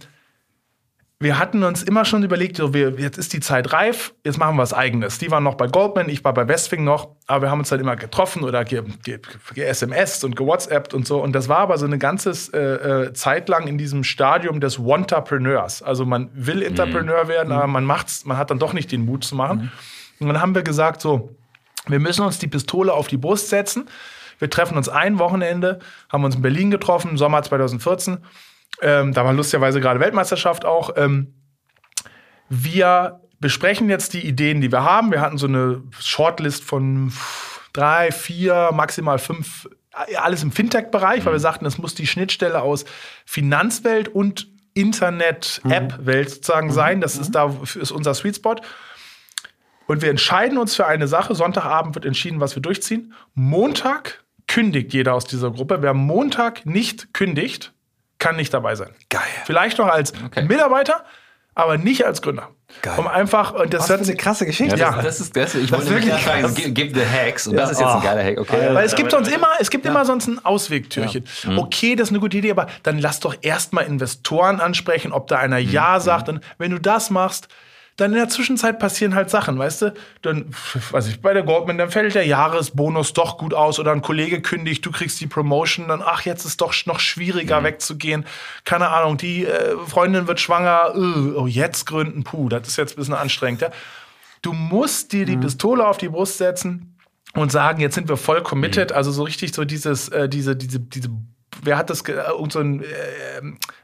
wir hatten uns immer schon überlegt, so wir, jetzt ist die Zeit reif, jetzt machen wir was Eigenes. Die waren noch bei Goldman, ich war bei Westwing noch, aber wir haben uns dann immer getroffen oder ge-SMS und ge-WhatsAppt und so. Und das war aber so eine ganze äh, äh, Zeit lang in diesem Stadium des Wantrepreneurs. Also man will mhm. Entrepreneur mhm. werden, aber man macht's, man hat dann doch nicht den Mut zu machen. Mhm. Und dann haben wir gesagt, so, wir müssen uns die Pistole auf die Brust setzen wir treffen uns ein Wochenende, haben uns in Berlin getroffen, Sommer 2014. Ähm, da war lustigerweise gerade Weltmeisterschaft auch. Ähm, wir besprechen jetzt die Ideen, die wir haben. Wir hatten so eine Shortlist von drei, vier, maximal fünf, alles im Fintech-Bereich, mhm. weil wir mhm. sagten, es muss die Schnittstelle aus Finanzwelt und Internet-App-Welt mhm. sozusagen mhm. sein. Das ist mhm. da ist unser Sweet Spot. Und wir entscheiden uns für eine Sache. Sonntagabend wird entschieden, was wir durchziehen. Montag kündigt jeder aus dieser Gruppe. Wer Montag nicht kündigt, kann nicht dabei sein. Geil. Vielleicht noch als okay. Mitarbeiter, aber nicht als Gründer. Geil. Um einfach und das ist eine krasse Geschichte. Ja, das, das ist das. Ich wollte wirklich sagen, give the hacks und ja. das ist jetzt ein oh. geiler Hack. Okay. Weil es gibt sonst immer, es gibt ja. immer sonst ein Auswegtürchen. Ja. Mhm. Okay, das ist eine gute Idee, aber dann lass doch erstmal Investoren ansprechen, ob da einer mhm. Ja sagt. Und wenn du das machst, dann in der Zwischenzeit passieren halt Sachen, weißt du? Dann, weiß ich, bei der Goldman, dann fällt der Jahresbonus doch gut aus oder ein Kollege kündigt, du kriegst die Promotion, dann, ach, jetzt ist doch noch schwieriger mhm. wegzugehen. Keine Ahnung, die äh, Freundin wird schwanger, uh, oh, jetzt gründen, puh, das ist jetzt ein bisschen anstrengend. Ja? Du musst dir die mhm. Pistole auf die Brust setzen und sagen, jetzt sind wir voll committed, mhm. also so richtig so dieses, äh, diese, diese, diese wer hat das, äh, irgend so ein äh,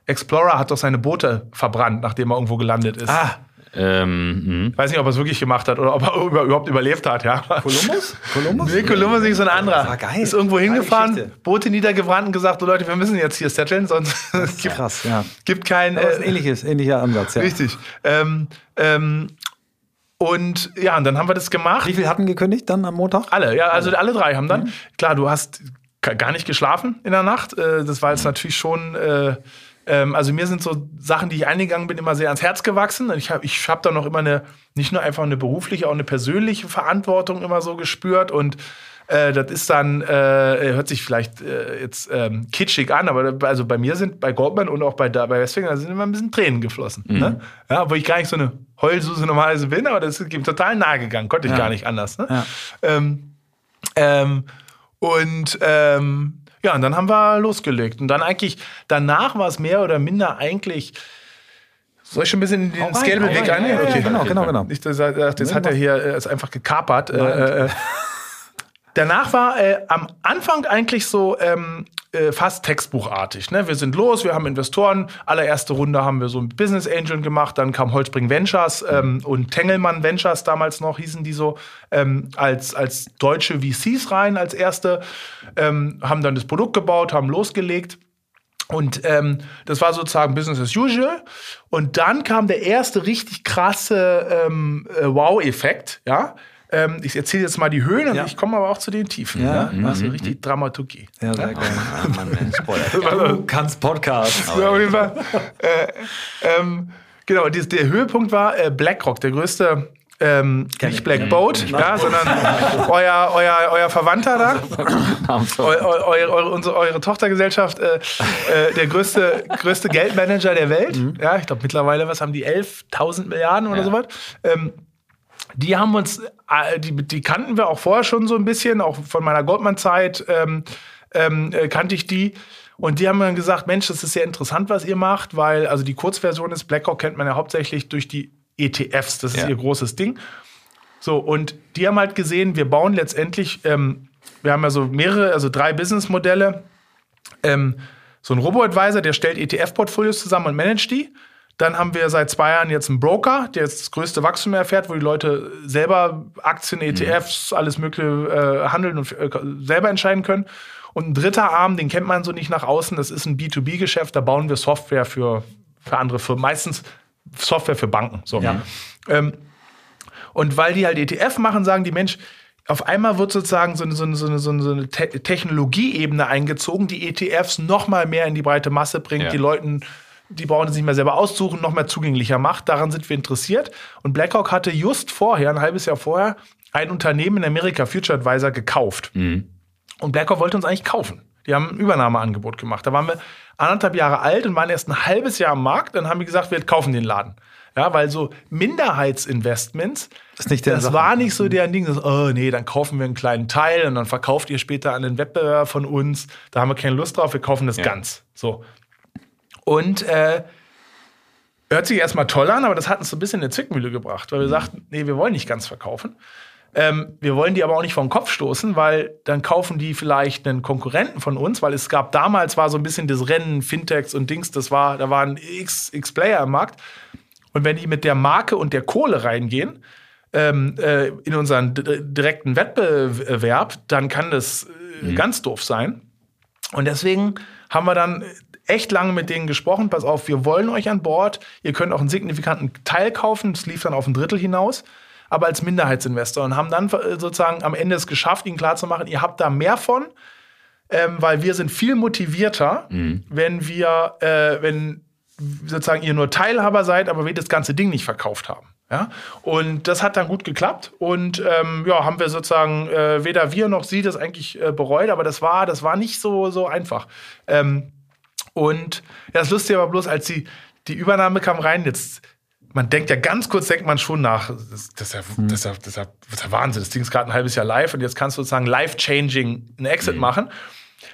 Explorer hat doch seine Boote verbrannt, nachdem er irgendwo gelandet ist. Ah, ähm, ich weiß nicht, ob er es wirklich gemacht hat oder ob er überhaupt überlebt hat. Ja. Columbus? Columbus? Nee, Columbus ist so ein anderer. Das war geil. Ist irgendwo hingefahren, Boote niedergebrannt und gesagt, oh Leute, wir müssen jetzt hier setteln, sonst das gibt, krass, ja. gibt kein... Das ist ein äh, ähnliches, ähnlicher Ansatz, ja. Richtig. Ähm, ähm, und ja, und dann haben wir das gemacht. Wie viel hatten gekündigt dann am Montag? Alle, ja, also alle drei haben dann. Mhm. Klar, du hast gar nicht geschlafen in der Nacht. Äh, das war jetzt mhm. natürlich schon äh, ähm, also mir sind so Sachen, die ich eingegangen bin, immer sehr ans Herz gewachsen. Ich habe ich hab da noch immer eine, nicht nur einfach eine berufliche, auch eine persönliche Verantwortung immer so gespürt und äh, das ist dann, äh, hört sich vielleicht äh, jetzt ähm, kitschig an, aber also bei mir sind bei Goldman und auch bei, bei Westfinger sind immer ein bisschen Tränen geflossen. Mhm. Ne? Ja, wo ich gar nicht so eine Heulsuse normalerweise bin, aber das ist ihm total nahe gegangen, konnte ich ja. gar nicht anders. Ne? Ja. Ähm, ähm, und ähm, ja, und dann haben wir losgelegt. Und dann eigentlich, danach war es mehr oder minder eigentlich. Soll ich schon ein bisschen in den Scalable-Weg rein? Okay. genau, genau, genau. Nicht, das, das hat er hier äh, ist einfach gekapert. Äh, äh, danach war äh, am Anfang eigentlich so ähm, äh, fast textbuchartig. Ne? Wir sind los, wir haben Investoren. Allererste Runde haben wir so ein Business Angel gemacht. Dann kam Holzbring Ventures ähm, und Tengelmann Ventures damals noch, hießen die so, ähm, als, als deutsche VCs rein als erste. Ähm, haben dann das Produkt gebaut, haben losgelegt. Und ähm, das war sozusagen Business as usual. Und dann kam der erste richtig krasse ähm, äh, Wow-Effekt, ja. Ähm, ich erzähle jetzt mal die Höhen Ja. und ich komme aber auch zu den Tiefen. Ja. Ja, Also richtig Dramaturgie. Ja, sehr geil. Ah, Mann, Spoiler. Du kannst Podcast. Ja, auf jeden Fall. äh, ähm, genau, dies- der Höhepunkt war äh, BlackRock, der größte, ähm, nicht Black Boat, ja, sondern euer, euer, euer Verwandter da, eu, eu, eure, eure, unsere, eure Tochtergesellschaft, äh, äh, der größte, größte Geldmanager der Welt. Ja, ich glaube mittlerweile, was haben die, 11.000 Milliarden oder Ja. sowas. Ähm, die haben uns, äh, die, die kannten wir auch vorher schon so ein bisschen, auch von meiner Goldman-Zeit ähm, ähm, äh, kannte ich die. Und die haben dann gesagt, Mensch, das ist sehr interessant, was ihr macht, weil, also die Kurzversion ist, BlackRock kennt man ja hauptsächlich durch die ETFs, das ist Ja. ihr großes Ding. So, und die haben halt gesehen, wir bauen letztendlich, ähm, wir haben ja so mehrere, also drei Businessmodelle. Ähm, so ein Robo-Advisor, der stellt ETF-Portfolios zusammen und managt die. Dann haben wir seit zwei Jahren jetzt einen Broker, der jetzt das größte Wachstum erfährt, wo die Leute selber Aktien, ETFs, alles Mögliche äh, handeln und äh, selber entscheiden können. Und ein dritter Arm, den kennt man so nicht nach außen, das ist ein B2B-Geschäft, da bauen wir Software für, für andere Firmen, meistens Software für Banken. So. Ja. Ähm, und weil die halt ETF machen, sagen die Mensch, auf einmal wird sozusagen so eine, so eine, so eine, so eine, so eine Te Technologieebene eingezogen, die ETFs noch mal mehr in die breite Masse bringt, Ja. die Leuten, die brauchen es nicht mehr selber aussuchen, noch mehr zugänglicher macht. Daran sind wir interessiert. Und BlackRock hatte just vorher, ein halbes Jahr vorher, ein Unternehmen in Amerika, Future Advisor, gekauft. Und BlackRock wollte uns eigentlich kaufen. Die haben ein Übernahmeangebot gemacht. Da waren wir anderthalb Jahre alt und waren erst ein halbes Jahr am Markt. Dann haben wir gesagt, wir kaufen den Laden. Ja, weil so Minderheitsinvestments, das Sache. war nicht so deren Ding, dass, oh nee, dann kaufen wir einen kleinen Teil und dann verkauft ihr später an den Wettbewerber von uns. Da haben wir keine Lust drauf, wir kaufen das Ja. ganz. So. Und äh, hört sich erstmal toll an, aber das hat uns so ein bisschen in eine Zwickmühle gebracht, weil wir sagten, nee, wir wollen nicht ganz verkaufen. Ähm, wir wollen die aber auch nicht den Kopf stoßen, weil dann kaufen die vielleicht einen Konkurrenten von uns, weil es gab damals war so ein bisschen das Rennen, Fintechs und Dings, das war, da waren x, x Player im Markt. Und wenn die mit der Marke und der Kohle reingehen, ähm, äh, in unseren direkten Wettbewerb, dann kann das äh, ganz doof sein. Und deswegen haben wir dann echt lange mit denen gesprochen. Pass auf, wir wollen euch an Bord. Ihr könnt auch einen signifikanten Teil kaufen. Das lief dann auf ein Drittel hinaus. Aber als Minderheitsinvestor und haben dann äh, sozusagen am Ende es geschafft, ihnen klarzumachen, ihr habt da mehr von, ähm, weil wir sind viel motivierter, wenn wir, äh, wenn sozusagen ihr nur Teilhaber seid, aber wir das ganze Ding nicht verkauft haben. Ja? Und das hat dann gut geklappt. Und ähm, ja, haben wir sozusagen äh, weder wir noch sie das eigentlich äh, bereut, aber das war, das war nicht so, so einfach. Ähm, und ja, das Lustige war bloß, als die, die Übernahme kam rein, jetzt, man denkt ja ganz kurz, denkt man schon nach, das, das, ist, ja, das, ist, ja, das, ist, ja, das ist ja Wahnsinn, das Ding ist gerade ein halbes Jahr live und jetzt kannst du sozusagen life-changing einen Exit machen.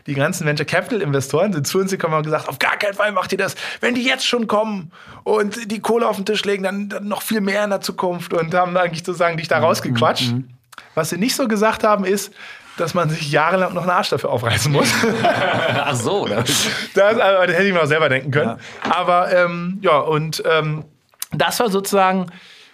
Die ganzen Venture Capital Investoren sind zu uns gekommen und haben gesagt, auf gar keinen Fall macht ihr das. Wenn die jetzt schon kommen und die Kohle auf den Tisch legen, dann, dann noch viel mehr in der Zukunft und haben eigentlich sozusagen dich da rausgequatscht. Was sie nicht so gesagt haben, ist, dass man sich jahrelang noch einen Arsch dafür aufreißen muss. Ach so, da- Das, also, das hätte ich mir auch selber denken können. Aber ähm, ja, und ähm, das war sozusagen.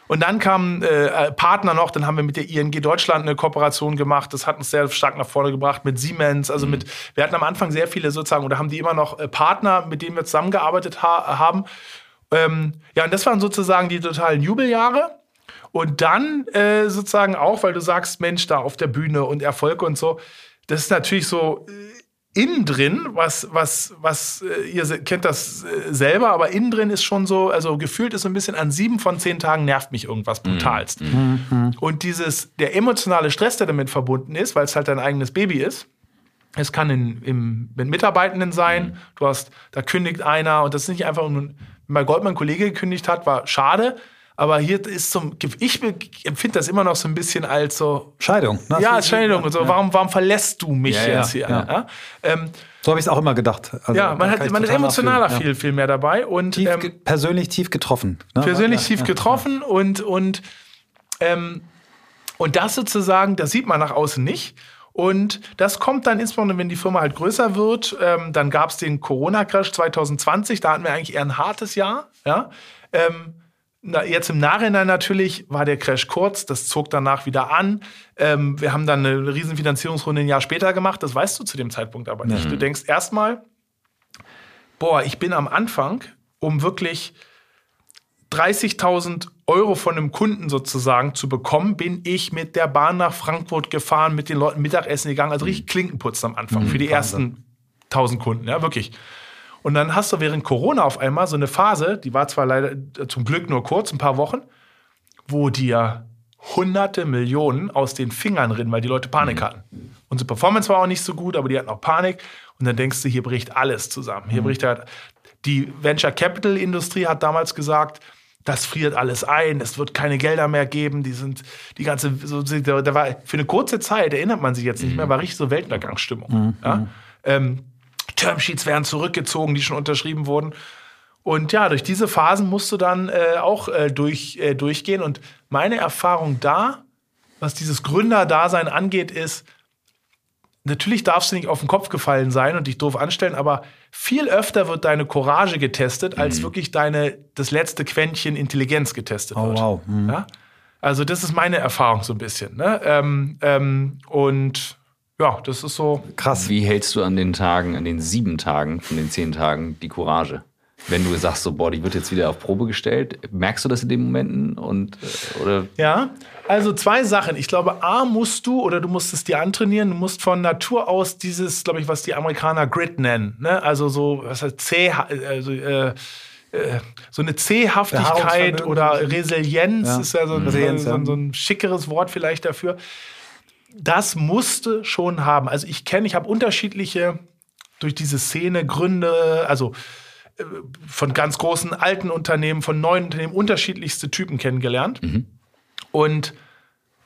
Und dann kamen äh, Partner noch, dann haben wir mit der ING Deutschland eine Kooperation gemacht. Das hat uns sehr stark nach vorne gebracht mit Siemens. Also mit, wir hatten am Anfang sehr viele sozusagen, oder haben die immer noch äh, Partner, mit denen wir zusammengearbeitet ha haben. Ähm, ja, und das waren sozusagen die totalen Jubeljahre. Und dann äh, sozusagen auch, weil du sagst, Mensch, da auf der Bühne und Erfolg und so, das ist natürlich so äh, innen drin, was, was, was, äh, ihr kennt das äh, selber, aber innen drin ist schon so, also gefühlt ist so ein bisschen an sieben von zehn Tagen nervt mich irgendwas brutalst. Und dieses, der emotionale Stress, der damit verbunden ist, weil es halt dein eigenes Baby ist, es kann in, im, mit Mitarbeitenden sein. Du hast, da kündigt einer und das ist nicht einfach, wenn bei Goldman ein Kollege gekündigt hat, war schade. Aber hier ist zum, ich empfinde das immer noch so ein bisschen als so, Scheidung. ne? ja, Scheidung und so. Warum, warum verlässt du mich jetzt hier? Ähm, So habe ich es auch immer gedacht. Also, ja, man hat, man ist emotionaler nachfühlen, viel, viel mehr dabei und ähm, Tief, ge- persönlich tief getroffen. ne? persönlich tief getroffen und, und, ähm, und das sozusagen, das sieht man nach außen nicht. Und das kommt dann insbesondere, wenn die Firma halt größer wird. Ähm, dann gab es den Corona-Crash 2020, da hatten wir eigentlich eher ein hartes Jahr. Ja? Ähm, na, jetzt im Nachhinein natürlich war der Crash kurz, das zog danach wieder an. Ähm, wir haben dann eine riesen Finanzierungsrunde ein Jahr später gemacht, das weißt du zu dem Zeitpunkt aber nicht. Du denkst erstmal, boah, ich bin am Anfang, um wirklich 30.000 Euro von einem Kunden sozusagen zu bekommen, bin ich mit der Bahn nach Frankfurt gefahren, mit den Leuten Mittagessen gegangen, also richtig Klinkenputz am Anfang für die ersten 1000 Kunden, ja, wirklich. Und dann hast du während Corona auf einmal so eine Phase, die war zwar leider äh, zum Glück nur kurz, ein paar Wochen, wo dir hunderte Millionen aus den Fingern rinnen, weil die Leute Panik hatten. Unsere Performance war auch nicht so gut, aber die hatten auch Panik. Und dann denkst du, hier bricht alles zusammen. Hier bricht halt, die Venture Capital Industrie hat damals gesagt, das friert alles ein, es wird keine Gelder mehr geben, die sind, die ganze, so, da da war, für eine kurze Zeit, erinnert man sich jetzt nicht mehr, war richtig so Weltuntergangsstimmung. Ja? Ähm, Termsheets werden zurückgezogen, die schon unterschrieben wurden. Und ja, durch diese Phasen musst du dann äh, auch äh, durch, äh, durchgehen. Und meine Erfahrung da, was dieses Gründerdasein angeht, ist, natürlich darfst du nicht auf den Kopf gefallen sein und dich doof anstellen, aber viel öfter wird deine Courage getestet, als wirklich deine, das letzte Quäntchen Intelligenz getestet Oh, wird. wow. Mhm. Ja? Also das ist meine Erfahrung so ein bisschen. Ne? Ähm, ähm, und ja, das ist so. Krass. Wie hältst du an den Tagen, an den sieben Tagen von den zehn Tagen die Courage? Wenn du sagst, so, boah, die wird jetzt wieder auf Probe gestellt, merkst du das in den Momenten? Und, äh, oder Ja, also zwei Sachen. Ich glaube, A musst du oder du musst es dir antrainieren, du musst von Natur aus dieses, glaube ich, was die Amerikaner Grit nennen, ne? Also so, was heißt zäh, also, äh, äh, so eine Zähhaftigkeit oder Resilienz Ja. ist ja so ein, so, ein, so ein schickeres Wort vielleicht dafür. Das musste schon haben. Also ich kenne, ich habe unterschiedliche durch diese Szene Gründe, also äh, von ganz großen alten Unternehmen, von neuen Unternehmen, unterschiedlichste Typen kennengelernt. Und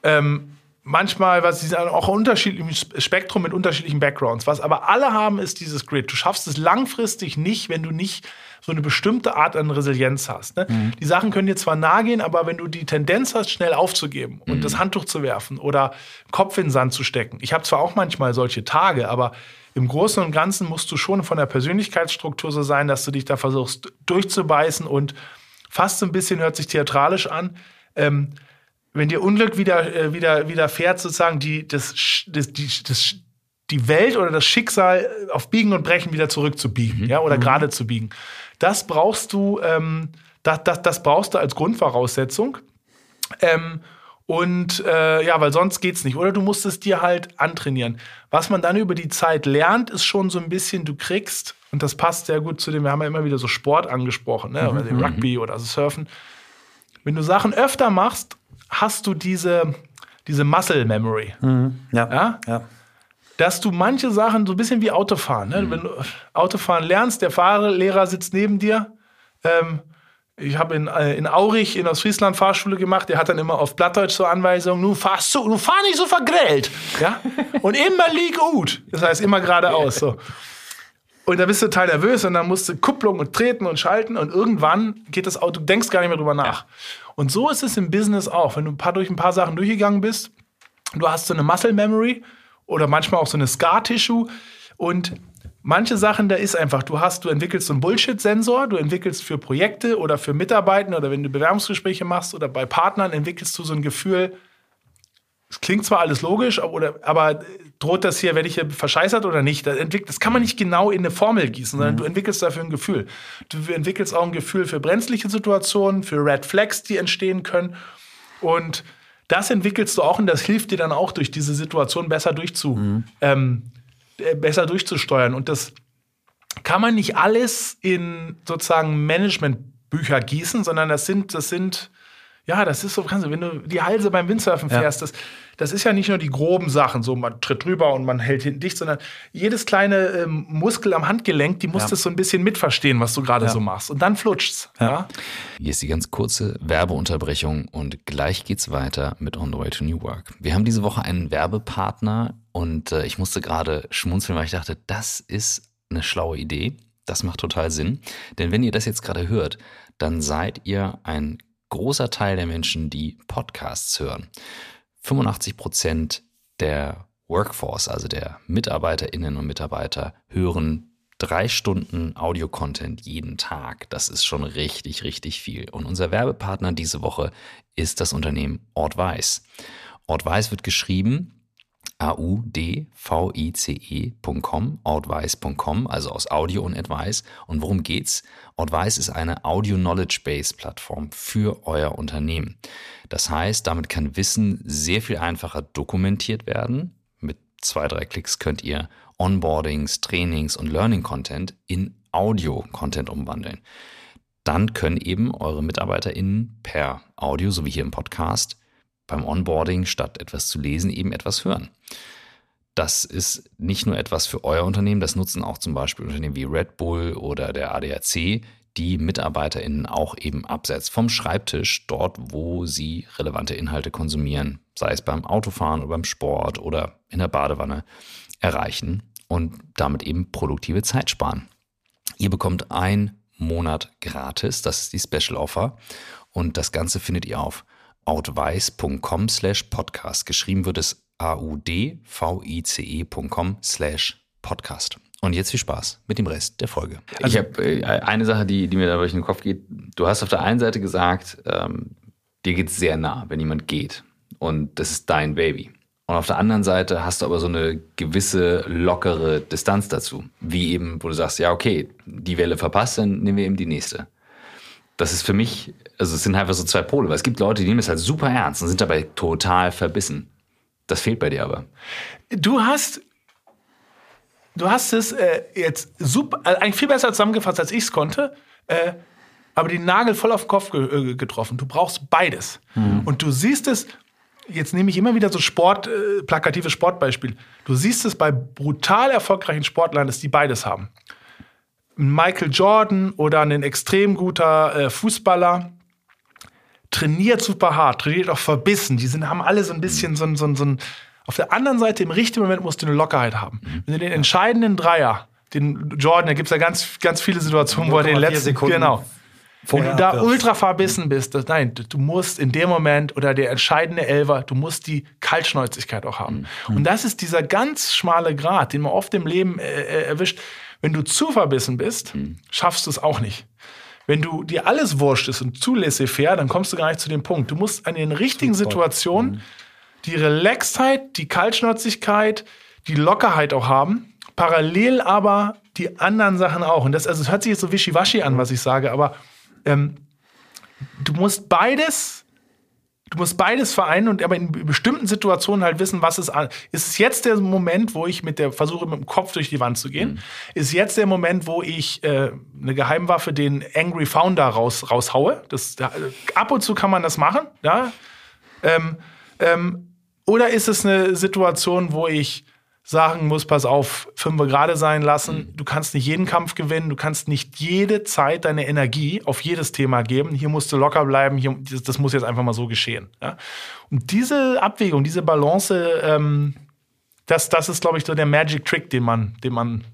ähm, manchmal, was sie sagen, auch ein unterschiedliches Spektrum mit unterschiedlichen Backgrounds. Was aber alle haben, ist dieses Grid. Du schaffst es langfristig nicht, wenn du nicht so eine bestimmte Art an Resilienz hast. Ne? Die Sachen können dir zwar nahe gehen, aber wenn du die Tendenz hast, schnell aufzugeben und das Handtuch zu werfen oder Kopf in den Sand zu stecken. Ich habe zwar auch manchmal solche Tage, aber im Großen und Ganzen musst du schon von der Persönlichkeitsstruktur so sein, dass du dich da versuchst durchzubeißen und fast so ein bisschen hört sich theatralisch an. Ähm, wenn dir Unglück wieder, äh, wieder, widerfährt, sozusagen die, das, das, die, das, die Welt oder das Schicksal auf Biegen und Brechen wieder zurückzubiegen, ja, oder gerade zu biegen. Das brauchst du, ähm, das, das, das brauchst du als Grundvoraussetzung. Ähm, und äh, ja, weil sonst geht's nicht. Oder du musst es dir halt antrainieren. Was man dann über die Zeit lernt, ist schon so ein bisschen, du kriegst, und das passt sehr gut zu dem, wir haben ja immer wieder so Sport angesprochen, ne? oder den Rugby oder so Surfen. Wenn du Sachen öfter machst, hast du diese, diese Muscle Memory. Ja. Ja? ja. dass du manche Sachen so ein bisschen wie Autofahren, ne? wenn du Autofahren lernst, der Fahrlehrer sitzt neben dir. Ähm, ich habe in, äh, in Aurich in Ostfriesland Fahrschule gemacht, der hat dann immer auf Plattdeutsch so Anweisungen, nu fahrst so, nu fahr nicht so vergrellt. Ja? Und immer lieg gut. Das heißt immer geradeaus. So. Und da bist du total nervös und dann musst du Kupplung und treten und schalten und irgendwann geht das Auto, du denkst gar nicht mehr drüber nach. Und so ist es im Business auch. Wenn du ein paar, durch ein paar Sachen durchgegangen bist, du hast so eine Muscle Memory oder manchmal auch so eine Scar-Tissue und manche Sachen, da ist einfach, du hast, du entwickelst so einen Bullshit-Sensor, du entwickelst für Projekte oder für Mitarbeiter oder wenn du Bewerbungsgespräche machst oder bei Partnern entwickelst du so ein Gefühl, es klingt zwar alles logisch, aber, aber droht das hier, werde ich hier verscheißert oder nicht? Das, entwickelt, das kann man nicht genau in eine Formel gießen, sondern du entwickelst dafür ein Gefühl. Du entwickelst auch ein Gefühl für brenzliche Situationen, für Red Flags, die entstehen können. Und das entwickelst du auch und das hilft dir dann auch durch diese Situation besser, durchzu, ähm, äh, besser durchzusteuern. Und das kann man nicht alles in sozusagen Managementbücher gießen, sondern das sind, das sind, ja, das ist so, kannst du, wenn du die Halse beim Windsurfen Ja. fährst, das, das ist ja nicht nur die groben Sachen, so man tritt drüber und man hält hinten dicht, sondern jedes kleine ähm, Muskel am Handgelenk, die muss Ja. das so ein bisschen mitverstehen, was du gerade Ja. so machst. Und dann flutscht's. Ja. Hier ist die ganz kurze Werbeunterbrechung und gleich geht's weiter mit On the Way to New Work. Wir haben diese Woche einen Werbepartner und äh, ich musste gerade schmunzeln, weil ich dachte, das ist eine schlaue Idee. Das macht total Sinn. Denn wenn ihr das jetzt gerade hört, dann seid ihr ein großer Teil der Menschen, die Podcasts hören. 85 Prozent der Workforce, also der Mitarbeiterinnen und Mitarbeiter, hören drei Stunden Audio-Content jeden Tag. Das ist schon richtig, richtig viel. Und unser Werbepartner diese Woche ist das Unternehmen Ortweiss. Ortweiss wird geschrieben audvice.com, outwise.com, also aus Audio und Advice. Und worum geht's? Outwise ist eine Audio Knowledge Base Plattform für euer Unternehmen. Das heißt, damit kann Wissen sehr viel einfacher dokumentiert werden. Mit zwei, drei Klicks könnt ihr Onboardings, Trainings und Learning Content in Audio Content umwandeln. Dann können eben eure MitarbeiterInnen per Audio, so wie hier im Podcast, beim Onboarding statt etwas zu lesen eben etwas hören. Das ist nicht nur etwas für euer Unternehmen, das nutzen auch zum Beispiel Unternehmen wie Red Bull oder der ADAC, die MitarbeiterInnen auch eben abseits vom Schreibtisch, dort, wo sie relevante Inhalte konsumieren, sei es beim Autofahren oder beim Sport oder in der Badewanne, erreichen und damit eben produktive Zeit sparen. Ihr bekommt ein Monat gratis, das ist die Special Offer und das Ganze findet ihr auf outweiss.com slash podcast. Geschrieben wird es audvice.com slash podcast. Und jetzt viel Spaß mit dem Rest der Folge. Also, ich habe äh, eine Sache, die, die mir da durch den Kopf geht. Du hast auf der einen Seite gesagt, ähm, dir geht es sehr nah, wenn jemand geht. Und das ist dein Baby. Und auf der anderen Seite hast du aber so eine gewisse lockere Distanz dazu. Wie eben, wo du sagst, ja, okay, die Welle verpasst, dann nehmen wir eben die nächste. Das ist für mich, also es sind einfach so zwei Pole, weil es gibt Leute, die nehmen es halt super ernst und sind dabei total verbissen. Das fehlt bei dir aber. Du hast, du hast es äh, jetzt super, äh, eigentlich viel besser zusammengefasst, als ich es konnte. Äh, aber die Nagel voll auf den Kopf ge äh, getroffen. Du brauchst beides. Und du siehst es, jetzt nehme ich immer wieder so Sport, äh, plakative Sportbeispiel. Du siehst es bei brutal erfolgreichen Sportlern, dass die beides haben. Ein Michael Jordan oder ein extrem guter äh, Fußballer trainiert super hart, trainiert auch verbissen. Die sind, haben alle so ein bisschen so ein, so ein, so ein auf der anderen Seite, im richtigen Moment musst du eine Lockerheit haben. Wenn du den entscheidenden Dreier, den Jordan, da gibt es ja ganz, ganz viele Situationen, wo er den 0,4 letzten, Sekunden genau. Wenn du da abwirfst. ultra verbissen bist, das, nein, du musst in dem Moment oder der entscheidende Elver, du musst die Kaltschnäuzigkeit auch haben. Und das ist dieser ganz schmale Grat, den man oft im Leben äh, äh, erwischt. Wenn du zu verbissen bist, schaffst du es auch nicht. Wenn du dir alles wurscht ist und zu laissez-faire, dann kommst du gar nicht zu dem Punkt. Du musst an den richtigen Situationen die Relaxedheit, die Kaltschnäuzigkeit, die Lockerheit auch haben, parallel aber die anderen Sachen auch. Und das, also es hört sich jetzt so wischiwaschi an, was ich sage, aber ähm, du musst beides, du musst beides vereinen und aber in bestimmten Situationen halt wissen, was ist an. Ist es jetzt der Moment, wo ich mit der versuche mit dem Kopf durch die Wand zu gehen? Ist jetzt der Moment, wo ich äh, eine Geheimwaffe den Angry Founder raus, raushaue? Das, da, ab und zu kann man das machen, ja. Ähm, ähm, oder ist es eine Situation, wo ich sagen muss, pass auf, fünf gerade sein lassen. Du kannst nicht jeden Kampf gewinnen, du kannst nicht jede Zeit deine Energie auf jedes Thema geben. Hier musst du locker bleiben, hier, das, das muss jetzt einfach mal so geschehen. Ja? Und diese Abwägung, diese Balance, ähm, das, das ist, glaube ich, so der Magic Trick, den man, den man,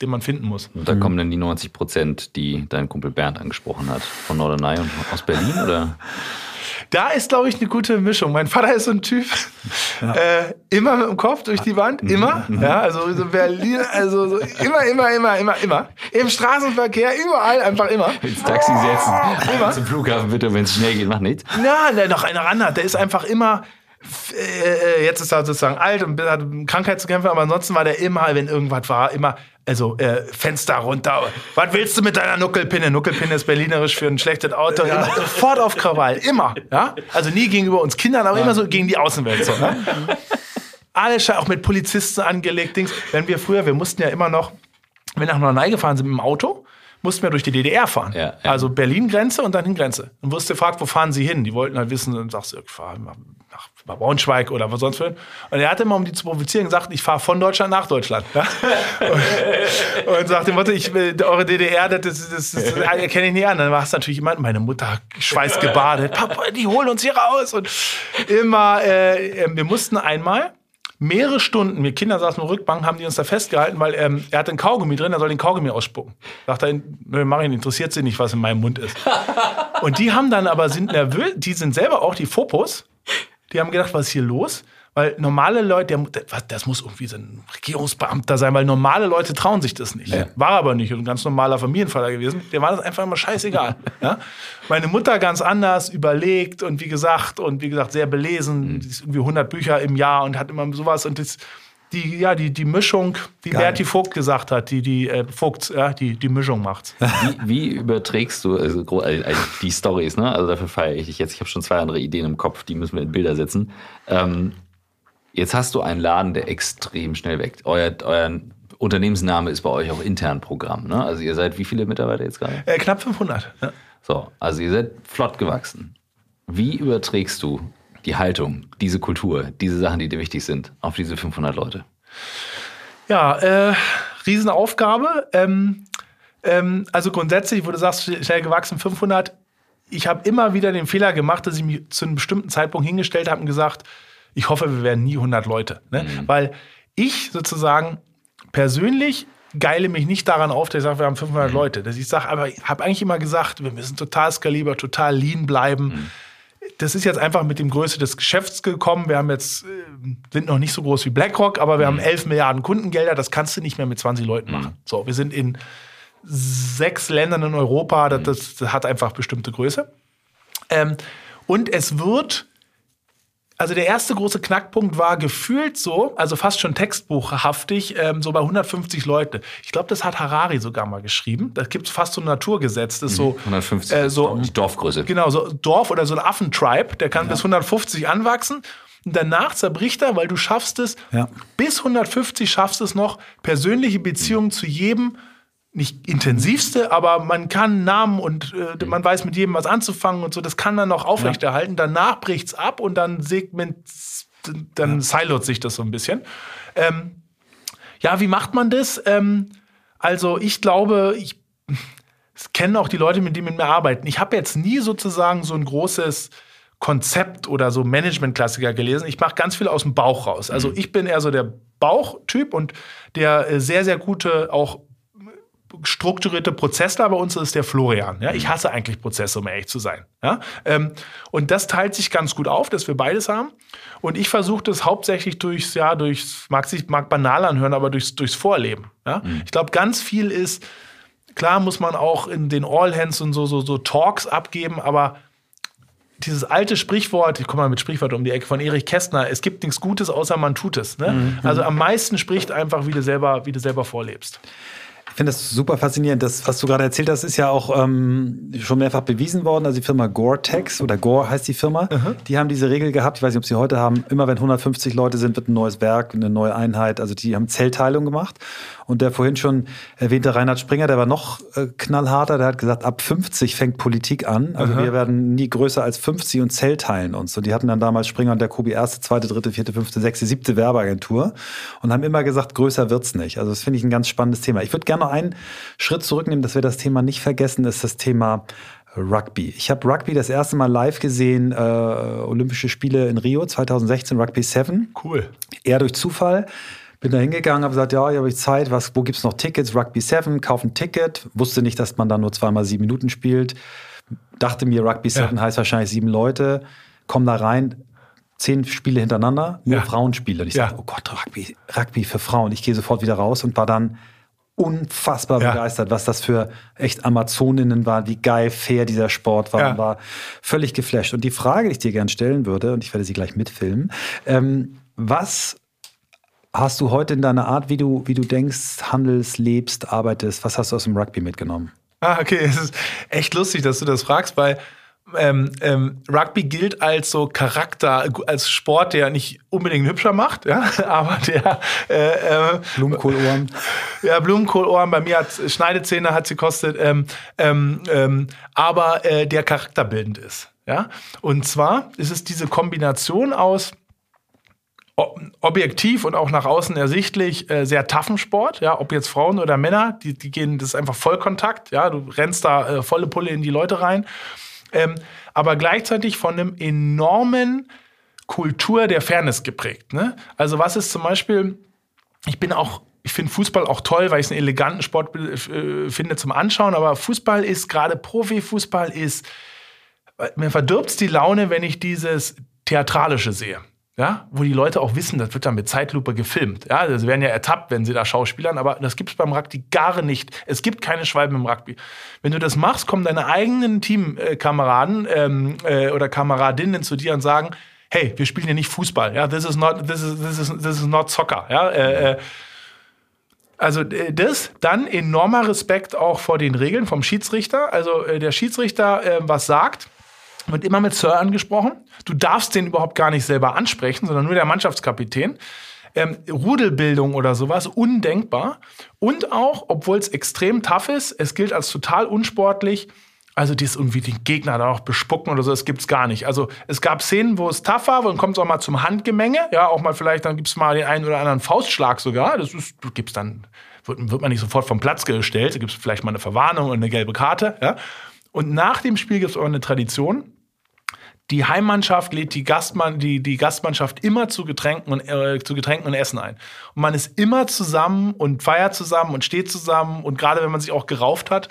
den man finden muss. Und da kommen dann die 90 Prozent, die dein Kumpel Bernd angesprochen hat, von Norderney und aus Berlin, oder? Da ist, glaube ich, eine gute Mischung. Mein Vater ist so ein Typ, äh, immer mit dem Kopf durch die Wand, immer. Ja, also so Berlin, also so immer, immer, immer, immer, immer. Im Straßenverkehr, überall, einfach immer. Ins Taxi setzen, Immer. zum Flughafen bitte, wenn es schnell geht, mach nichts. Na, der noch einer andere. Der ist einfach immer. Äh, jetzt ist er sozusagen alt und hat Krankheit zu kämpfen, aber ansonsten war der immer, wenn irgendwas war, immer, also äh, Fenster runter. Was willst du mit deiner Nuckelpinne? Nuckelpinne ist berlinerisch für ein schlechtes Auto. Immer, sofort auf Krawall, immer. Ja? Also nie gegenüber uns Kindern, aber immer so gegen die Außenwelt. So, ne? Alle sche- auch mit Polizisten angelegt, Dings. Wenn wir früher, wir mussten ja immer noch, wenn wir nach Norderney gefahren sind mit dem Auto, mussten wir durch die DDR fahren. Ja, ja. Also Berlin-Grenze und dann hin Grenze. Und wusste gefragt, wo fahren Sie hin? Die wollten halt wissen, und sagst du, ich nach Braunschweig oder was sonst für. Und er hatte immer, um die zu provozieren, gesagt, ich fahre von Deutschland nach Deutschland. Ja? Und, und sagte, Mutter, ich will eure DDR, das, das, das, das erkenne ich nicht an. Dann war es natürlich jemand, meine Mutter schweißgebadet, Papa, die holen uns hier raus. Und immer, äh, äh, wir mussten einmal mehrere Stunden, wir Kinder saßen der Rückbank, haben die uns da festgehalten, weil ähm, er hat einen Kaugummi drin, er soll den Kaugummi ausspucken. Sagt er, nö, mach interessiert sie nicht, was in meinem Mund ist. Und die haben dann aber, sind nervös, die sind selber auch, die Fopos, die haben gedacht, was ist hier los? Weil normale Leute, der, das muss irgendwie so ein Regierungsbeamter sein, weil normale Leute trauen sich das nicht. Ja. War aber nicht. Und ein ganz normaler Familienvater gewesen. Der war das einfach immer scheißegal. ja? Meine Mutter ganz anders, überlegt und wie gesagt, und wie gesagt, sehr belesen. Die ist irgendwie 100 Bücher im Jahr und hat immer sowas. Und das, die, ja, die, die Mischung, wie Geil. Berti Vogt gesagt hat, die, die äh, Vogt, ja, die, die Mischung macht's. Wie, wie überträgst du also, äh, äh, die Stories? Ne? Also dafür feiere ich dich jetzt. Ich habe schon zwei andere Ideen im Kopf, die müssen wir in Bilder setzen. Ähm, jetzt hast du einen Laden, der extrem schnell wächst. Euer, euer Unternehmensname ist bei euch auch intern Programm. Ne? Also ihr seid wie viele Mitarbeiter jetzt gerade? Äh, knapp 500. Ja. So, also ihr seid flott gewachsen. Wie überträgst du die Haltung, diese Kultur, diese Sachen, die dir wichtig sind, auf diese 500 Leute? Ja, äh, Riesenaufgabe. Ähm, ähm, also grundsätzlich, wo du sagst, schnell gewachsen 500. Ich habe immer wieder den Fehler gemacht, dass ich mich zu einem bestimmten Zeitpunkt hingestellt habe und gesagt, ich hoffe, wir werden nie 100 Leute. Ne? Weil ich sozusagen persönlich geile mich nicht daran auf, dass ich sage, wir haben 500 Leute. Dass ich sage, aber ich habe eigentlich immer gesagt, wir müssen total skalierbar, total lean bleiben. Das ist jetzt einfach mit dem Größe des Geschäfts gekommen. Wir haben jetzt, äh, sind noch nicht so groß wie BlackRock, aber wir haben 11 Milliarden Kundengelder. Das kannst du nicht mehr mit 20 Leuten machen. So, wir sind in sechs Ländern in Europa. Das, das, das hat einfach bestimmte Größe. Ähm, und es wird, also der erste große Knackpunkt war gefühlt so, also fast schon textbuchhaftig, ähm, so bei 150 Leute. Ich glaube, das hat Harari sogar mal geschrieben. Da gibt es fast so ein Naturgesetz. Das ist so, 150 äh, so die Dorfgröße. Genau, so Dorf oder so ein Affentribe, der kann bis 150 anwachsen. Und danach zerbricht er, weil du schaffst es, Ja. bis 150 schaffst es noch, persönliche Beziehungen zu jedem, nicht intensivste, aber man kann Namen und äh, man weiß mit jedem was anzufangen und so, das kann man noch aufrechterhalten. Danach bricht's ab und dann segment, dann silot sich das so ein bisschen. Ähm, ja, wie macht man das? Ähm, also ich glaube, ich das kennen auch die Leute, mit denen mir arbeiten. Ich habe jetzt nie sozusagen so ein großes Konzept oder so Management-Klassiker gelesen. Ich mache ganz viel aus dem Bauch raus. Also ich bin eher so der Bauchtyp und der äh, sehr, sehr gute, auch strukturierte Prozessler bei uns ist der Florian. Ja? Ich hasse eigentlich Prozesse, um ehrlich zu sein. Ja? Ähm, und das teilt sich ganz gut auf, dass wir beides haben. Und ich versuche das hauptsächlich durchs, ja, durchs, mag sich mag banal anhören, aber durchs, durchs Vorleben. Ja? Ich glaube, ganz viel ist, klar muss man auch in den All Hands und so, so, so Talks abgeben, aber dieses alte Sprichwort, ich komme mal mit Sprichwort um die Ecke von Erich Kästner, es gibt nichts Gutes, außer man tut es. Ne? Also am meisten spricht einfach, wie du selber, wie du selber vorlebst. Ich finde das super faszinierend. Das, was du gerade erzählt hast, ist ja auch ähm, schon mehrfach bewiesen worden. Also die Firma Gore-Tex oder Gore heißt die Firma, die haben diese Regel gehabt, ich weiß nicht, ob sie heute haben, immer wenn 150 Leute sind, wird ein neues Werk, eine neue Einheit. Also die haben Zellteilung gemacht. Und der vorhin schon erwähnte Reinhard Springer, der war noch äh, knallharter, der hat gesagt, ab 50 fängt Politik an. Also wir werden nie größer als 50 und zellteilen uns. Und die hatten dann damals Springer und der Kobi erste, zweite, dritte, vierte, fünfte, sechste, siebte Werbeagentur und haben immer gesagt, größer wird's nicht. Also das finde ich ein ganz spannendes Thema. Ich würde gerne noch einen Schritt zurücknehmen, dass wir das Thema nicht vergessen, ist das Thema Rugby. Ich habe Rugby das erste Mal live gesehen, äh, Olympische Spiele in Rio 2016, Rugby 7 Cool. eher durch Zufall. Bin da hingegangen, habe gesagt, ja, hier habe ich Zeit, was, wo gibt's noch Tickets? Rugby 7, kauf ein Ticket. Wusste nicht, dass man da nur zweimal sieben Minuten spielt. Dachte mir, Rugby 7 Ja. heißt wahrscheinlich sieben Leute. Komm da rein, zehn Spiele hintereinander, nur Ja. Frauenspiele. Und ich Ja. dachte, oh Gott, Rugby, Rugby für Frauen. Ich gehe sofort wieder raus und war dann unfassbar Ja. begeistert, was das für echt Amazoninnen war, wie geil fair dieser Sport war, Ja. war völlig geflasht. Und die Frage, die ich dir gern stellen würde, und ich werde sie gleich mitfilmen, ähm, was hast du heute in deiner Art, wie du, wie du denkst, handelst, lebst, arbeitest, was hast du aus dem Rugby mitgenommen? Ah, okay, es ist echt lustig, dass du das fragst, weil ähm, ähm, Rugby gilt als so Charakter, als Sport, der nicht unbedingt hübscher macht, ja, aber der äh, äh, Blumenkohlohren? ja, Blumenkohlohren, bei mir hat Schneidezähne hat sie kostet, ähm, ähm, ähm, aber äh, der charakterbildend ist. Ja? Und zwar ist es diese Kombination aus objektiv und auch nach außen ersichtlich äh, sehr toughen Sport, ja, ob jetzt Frauen oder Männer, die, die gehen, das ist einfach Vollkontakt, ja, du rennst da äh, volle Pulle in die Leute rein, ähm, aber gleichzeitig von einem enormen Kultur der Fairness geprägt. Ne? Also was ist zum Beispiel, ich bin auch, ich finde Fußball auch toll, weil ich es einen eleganten Sport äh, finde zum Anschauen, aber Fußball ist, gerade Profifußball ist, mir verdirbt die Laune, wenn ich dieses Theatralische sehe. Ja, wo die Leute auch wissen, das wird dann mit Zeitlupe gefilmt. Ja, das werden ja ertappt, wenn sie da Schauspielern, aber das gibt es beim Rugby gar nicht. Es gibt keine Schwalben im Rugby. Wenn du das machst, kommen deine eigenen Teamkameraden ähm, äh, oder Kameradinnen zu dir und sagen, hey, wir spielen hier nicht Fußball. Ja, this is not, this is, this is, this is not soccer. Ja, äh, äh, also das, dann enormer Respekt auch vor den Regeln vom Schiedsrichter. Also äh, der Schiedsrichter äh, was sagt, wird immer mit Sir angesprochen. Du darfst den überhaupt gar nicht selber ansprechen, sondern nur der Mannschaftskapitän. Ähm, Rudelbildung oder sowas, undenkbar. Und auch, obwohl es extrem tough ist, es gilt als total unsportlich. Also dies irgendwie den Gegner da auch bespucken oder so, das gibt's gar nicht. Also es gab Szenen, wo es tough war, dann kommt es auch mal zum Handgemenge. Ja, auch mal vielleicht, dann gibt's mal den einen oder anderen Faustschlag sogar. Das ist, gibt's dann, wird, wird man nicht sofort vom Platz gestellt. Da gibt's vielleicht mal eine Verwarnung und eine gelbe Karte. Ja. Und nach dem Spiel gibt's auch eine Tradition die Heimmannschaft lädt die, Gastmann, die, die Gastmannschaft immer zu Getränken, und, äh, zu Getränken und Essen ein. Und man ist immer zusammen und feiert zusammen und steht zusammen und gerade wenn man sich auch gerauft hat.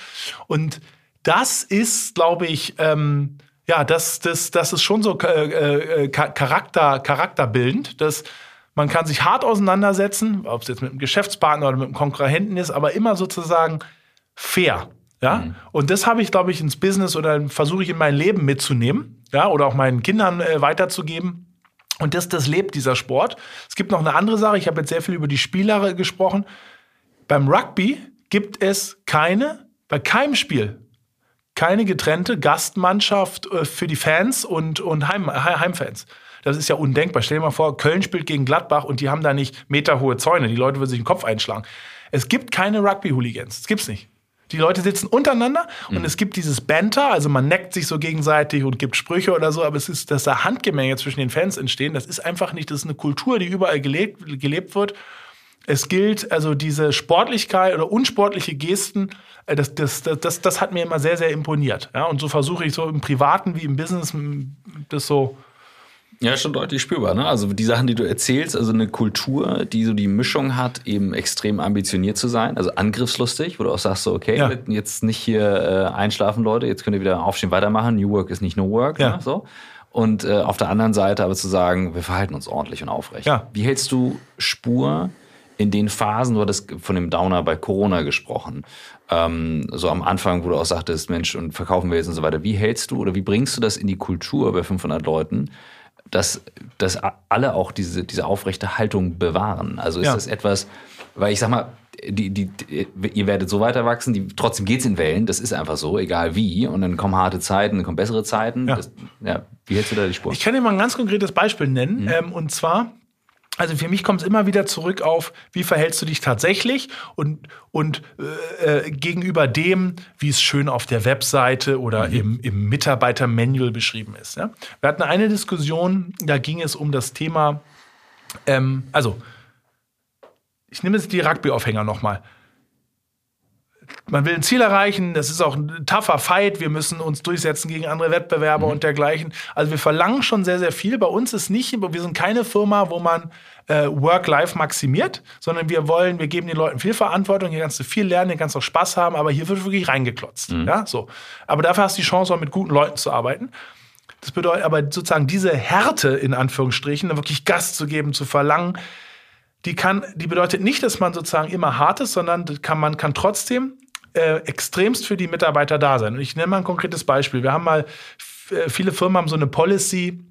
Und das ist, glaube ich, ähm, ja, das, das, das ist schon so äh, äh, Charakter, charakterbildend. dass man kann sich hart auseinandersetzen, ob es jetzt mit einem Geschäftspartner oder mit einem Konkurrenten ist, aber immer sozusagen fair. Ja? Mhm. Und das habe ich, glaube ich, ins Business oder versuche ich in mein Leben mitzunehmen ja, oder auch meinen Kindern äh, weiterzugeben. Und das, das lebt dieser Sport. Es gibt noch eine andere Sache. Ich habe jetzt sehr viel über die Spieler gesprochen. Beim Rugby gibt es keine, bei keinem Spiel, keine getrennte Gastmannschaft äh, für die Fans und, und Heim, Heimfans. Das ist ja undenkbar. Stell dir mal vor, Köln spielt gegen Gladbach und die haben da nicht meterhohe Zäune. Die Leute würden sich den Kopf einschlagen. Es gibt keine Rugby-Hooligans. Das gibt's nicht. Die Leute sitzen untereinander und mhm. es gibt dieses Banter, also man neckt sich so gegenseitig und gibt Sprüche oder so, aber es ist, dass da Handgemenge zwischen den Fans entstehen, das ist einfach nicht, das ist eine Kultur, die überall gelebt, gelebt wird. Es gilt also diese Sportlichkeit oder unsportliche Gesten, äh, das, das, das, das, hat mir immer sehr, sehr imponiert. Ja, und so versuche ich so im Privaten wie im Business das so ja, schon deutlich spürbar. Ne? Also die Sachen, die du erzählst, also eine Kultur, die so die Mischung hat, eben extrem ambitioniert zu sein, also angriffslustig, wo du auch sagst, so, okay, ja. jetzt nicht hier äh, einschlafen, Leute, jetzt könnt ihr wieder aufstehen, weitermachen. New Work ist nicht No Work. Ja. Ne? So. Und äh, auf der anderen Seite aber zu sagen, wir verhalten uns ordentlich und aufrecht. Ja. Wie hältst du Spur in den Phasen, du hattest von dem Downer bei Corona gesprochen, ähm, so am Anfang, wo du auch sagtest, Mensch, und verkaufen wir jetzt und so weiter. Wie hältst du oder wie bringst du das in die Kultur bei 500 Leuten, dass, dass alle auch diese, diese aufrechte Haltung bewahren. Also ist ja. das etwas, weil ich sag mal, die, die, die, ihr werdet so weiter wachsen, die, trotzdem geht's in Wellen, das ist einfach so, egal wie. Und dann kommen harte Zeiten, dann kommen bessere Zeiten. Ja. Das, ja, wie hältst du da die Spur? Ich kann dir mal ein ganz konkretes Beispiel nennen. Mhm. Ähm, und zwar also für mich kommt es immer wieder zurück auf, wie verhältst du dich tatsächlich und, und äh, äh gegenüber dem, wie es schön auf der Webseite oder mhm. im, im Mitarbeitermanual beschrieben ist. Ja? Wir hatten eine Diskussion, da ging es um das Thema, ähm, also ich nehme jetzt die Rugby-Aufhänger nochmal man will ein Ziel erreichen, das ist auch ein tougher Fight, wir müssen uns durchsetzen gegen andere Wettbewerber mhm. und dergleichen. Also wir verlangen schon sehr, sehr viel. Bei uns ist nicht, wir sind keine Firma, wo man äh, Work-Life maximiert, sondern wir wollen, wir geben den Leuten viel Verantwortung, hier kannst du viel lernen, hier kannst du auch Spaß haben, aber hier wird wirklich reingeklotzt. Mhm. Ja, so. Aber dafür hast du die Chance, auch mit guten Leuten zu arbeiten. Das bedeutet aber sozusagen diese Härte in Anführungsstrichen, wirklich Gas zu geben, zu verlangen, die kann, die bedeutet nicht, dass man sozusagen immer hart ist, sondern kann, man kann trotzdem äh, extremst für die Mitarbeiter da sein. Und ich nenne mal ein konkretes Beispiel. Wir haben mal, äh, viele Firmen haben so eine Policy,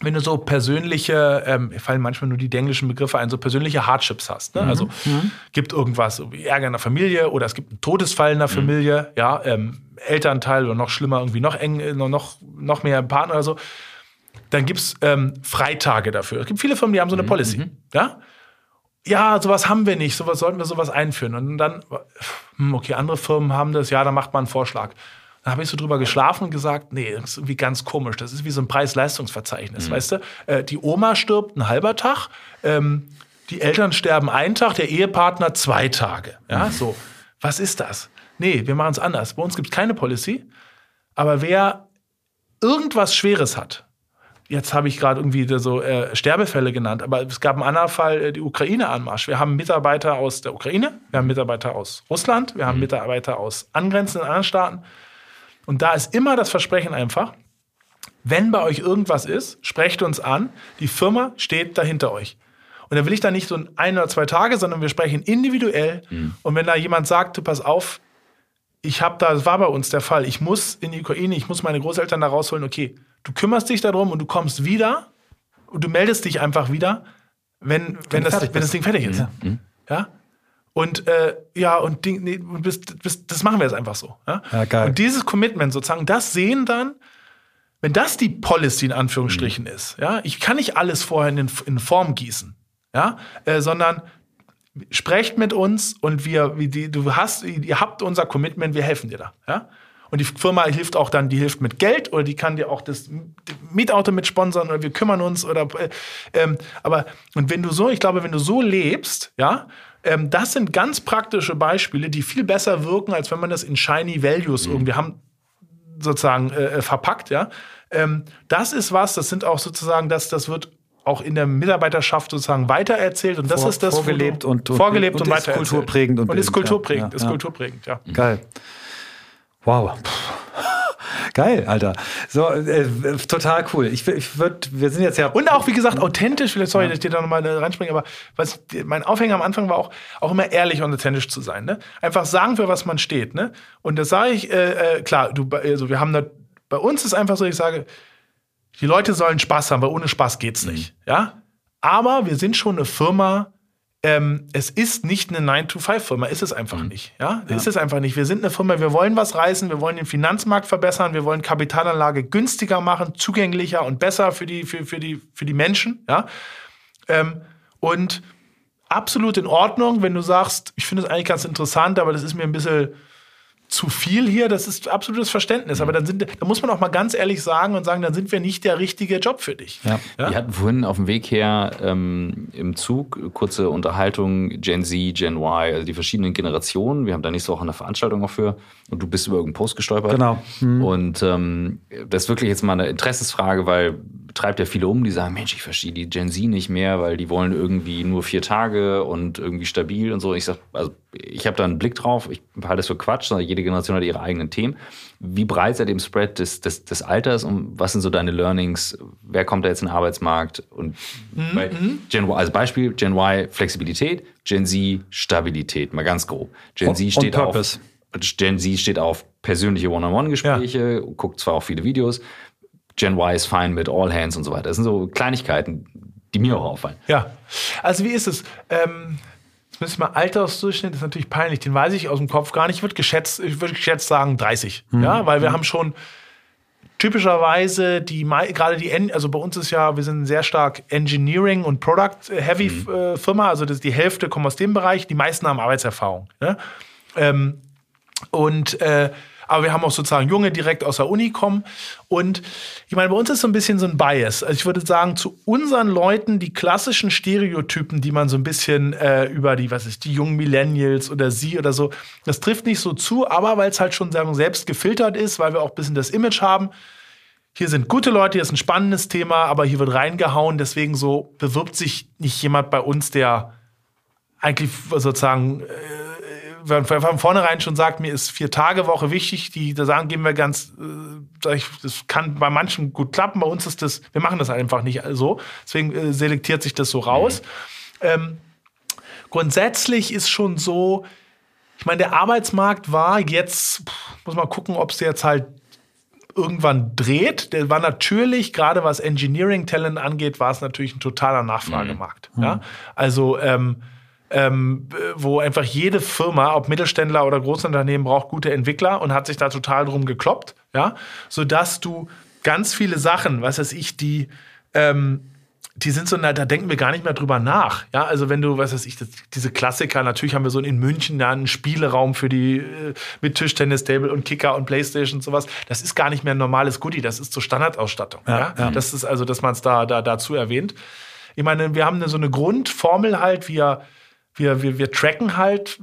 wenn du so persönliche, ähm, fallen manchmal nur die englischen Begriffe ein, so persönliche Hardships hast. Ne? Mhm. Also mhm. gibt irgendwas, wie Ärger in der Familie oder es gibt einen Todesfall in der mhm. Familie, ja, ähm, Elternteil oder noch schlimmer, irgendwie noch eng, äh, noch, noch mehr Partner oder so. Dann gibt's ähm, Freitage dafür. Es gibt viele Firmen, die haben so eine mhm. Policy. Mhm. Ja? Ja, sowas haben wir nicht, sowas sollten wir sowas einführen. Und dann, hm, okay, andere Firmen haben das, ja, da macht man einen Vorschlag. Dann habe ich so drüber geschlafen und gesagt, nee, das ist irgendwie ganz komisch. Das ist wie so ein Preis-Leistungsverzeichnis, mhm. weißt du? Äh, die Oma stirbt ein halber Tag, ähm, die Eltern sterben einen Tag, der Ehepartner zwei Tage. Ja, mhm. so. Was ist das? Nee, wir machen es anders. Bei uns gibt es keine Policy. Aber wer irgendwas Schweres hat, jetzt habe ich gerade irgendwie so äh, Sterbefälle genannt, aber es gab einen anderen Fall, äh, die Ukraine-Anmarsch. Wir haben Mitarbeiter aus der Ukraine, wir haben Mitarbeiter aus Russland, wir haben mhm. Mitarbeiter aus angrenzenden anderen Staaten. Und da ist immer das Versprechen einfach, wenn bei euch irgendwas ist, sprecht uns an. Die Firma steht dahinter euch. Und da will ich da nicht so ein oder zwei Tage, sondern wir sprechen individuell. Mhm. Und wenn da jemand sagt, pass auf, ich habe da, das war bei uns der Fall, ich muss in die Ukraine, ich muss meine Großeltern da rausholen, okay, du kümmerst dich darum und du kommst wieder und du meldest dich einfach wieder, wenn, wenn, das, wenn das Ding fertig ist. Ja. Mhm. ja? Und äh, ja, und Ding, nee, bis, bis, das machen wir jetzt einfach so. Ja? ja, geil. Und dieses Commitment sozusagen, das sehen dann, wenn das die Policy in Anführungsstrichen mhm. ist, ja, ich kann nicht alles vorher in, in Form gießen, ja, äh, sondern sprecht mit uns und wir, wie die, du hast, ihr habt unser Commitment, wir helfen dir da, ja. Und die Firma hilft auch dann, die hilft mit Geld oder die kann dir auch das Mietauto mit sponsern oder wir kümmern uns oder äh, ähm, aber und wenn du so, ich glaube, wenn du so lebst, ja, ähm, das sind ganz praktische Beispiele, die viel besser wirken, als wenn man das in shiny Values mhm. irgendwie haben sozusagen äh, äh, verpackt, ja. Ähm, das ist was, das sind auch sozusagen, das, das wird auch in der Mitarbeiterschaft sozusagen weitererzählt und das Vor, ist das vorgelebt und, und vorgelebt und, und, und ist kulturprägend und, und ist kulturprägend, ja, ist ja. kulturprägend, ja. Geil. Wow. Geil, Alter. So, äh, total cool. Ich, ich würde, wir sind jetzt ja. Und auch, wie gesagt, authentisch. Sorry, ja. dass ich dir da nochmal reinspringe, aber was, mein Aufhänger am Anfang war auch, auch immer ehrlich und authentisch zu sein. Ne? Einfach sagen, für was man steht. Ne? Und das sage ich, äh, äh, klar, du, also wir haben da, bei uns ist einfach so, ich sage, die Leute sollen Spaß haben, weil ohne Spaß geht's nicht. Mhm. Ja? Aber wir sind schon eine Firma, ähm, es ist nicht eine 9-to-5-Firma, ist es einfach mhm. nicht. Ja? ja? Ist es einfach nicht. Wir sind eine Firma, wir wollen was reißen, wir wollen den Finanzmarkt verbessern, wir wollen Kapitalanlage günstiger machen, zugänglicher und besser für die, für, für die, für die Menschen. Ja? Ähm, und absolut in Ordnung, wenn du sagst, ich finde es eigentlich ganz interessant, aber das ist mir ein bisschen zu viel hier, das ist absolutes Verständnis. Aber dann, sind, dann muss man auch mal ganz ehrlich sagen und sagen, dann sind wir nicht der richtige Job für dich. Ja. ja? Wir hatten vorhin auf dem Weg her ähm, im Zug kurze Unterhaltung Gen Z, Gen Y, also die verschiedenen Generationen. Wir haben da nächste Woche eine Veranstaltung auch für und du bist über irgendeinen Post gestolpert. Genau. Mhm. Und ähm, das ist wirklich jetzt mal eine Interessensfrage, weil treibt ja viele um, die sagen, Mensch, ich verstehe die Gen Z nicht mehr, weil die wollen irgendwie nur vier Tage und irgendwie stabil und so. Ich sag, also ich habe da einen Blick drauf, ich halte das für Quatsch, sondern jede Generation hat ihre eigenen Themen. Wie breit seid ihr im Spread des, des, des Alters und was sind so deine Learnings? Wer kommt da jetzt in den Arbeitsmarkt? Und mhm. Gen Y, als Beispiel, Gen Y Flexibilität, Gen Z Stabilität, mal ganz grob. Gen Z steht auf Gen Z steht auf persönliche One-on-One-Gespräche, ja. guckt zwar auch viele Videos, Gen Y ist fein mit All Hands und so weiter. Das sind so Kleinigkeiten, die mir auch auffallen. Ja, also wie ist es? Ähm, jetzt müssen wir Altersdurchschnitt, ist natürlich peinlich, den weiß ich aus dem Kopf gar nicht. Ich würde geschätzt, ich würde geschätzt sagen 30. Mhm. Ja, weil wir mhm. haben schon typischerweise die, gerade die, also bei uns ist ja, wir sind sehr stark Engineering und Product-Heavy mhm. Äh, Firma, also das, die Hälfte kommt aus dem Bereich, die meisten haben Arbeitserfahrung. Ne? Ähm, und äh, aber wir haben auch sozusagen Junge direkt aus der Uni kommen. Und ich meine, bei uns ist so ein bisschen so ein Bias. Also ich würde sagen, zu unseren Leuten, die klassischen Stereotypen, die man so ein bisschen äh, über die, was ist, die jungen Millennials oder sie oder so, das trifft nicht so zu, aber weil es halt schon sagen, selbst gefiltert ist, weil wir auch ein bisschen das Image haben. Hier sind gute Leute, hier ist ein spannendes Thema, aber hier wird reingehauen. Deswegen so bewirbt sich nicht jemand bei uns, der eigentlich sozusagen äh, von vornherein schon sagt, mir ist Vier-Tage-Woche wichtig, die, da sagen, geben wir ganz, äh, das kann bei manchen gut klappen, bei uns ist das, wir machen das einfach nicht so. Deswegen äh, selektiert sich das so raus. Mhm. Ähm, grundsätzlich ist schon so, ich meine, der Arbeitsmarkt war jetzt, muss man gucken, ob es jetzt halt irgendwann dreht. Der war natürlich, gerade was Engineering Talent angeht, war es natürlich ein totaler Nachfragemarkt. Mhm. Ja? Also ähm, ähm, wo einfach jede Firma, ob Mittelständler oder Großunternehmen, braucht gute Entwickler und hat sich da total drum gekloppt, ja, sodass du ganz viele Sachen, was weiß ich, die ähm, die sind so, da denken wir gar nicht mehr drüber nach. Ja, also wenn du, was weiß ich, das, diese Klassiker, natürlich haben wir so in München da einen Spieleraum für die äh, mit Tischtennis, Table und Kicker und Playstation und sowas. Das ist gar nicht mehr ein normales Goodie, das ist so Standardausstattung. Ja, ja? Das ist also, dass man es da, da dazu erwähnt. Ich meine, wir haben so eine Grundformel halt, wir wir, wir, wir tracken halt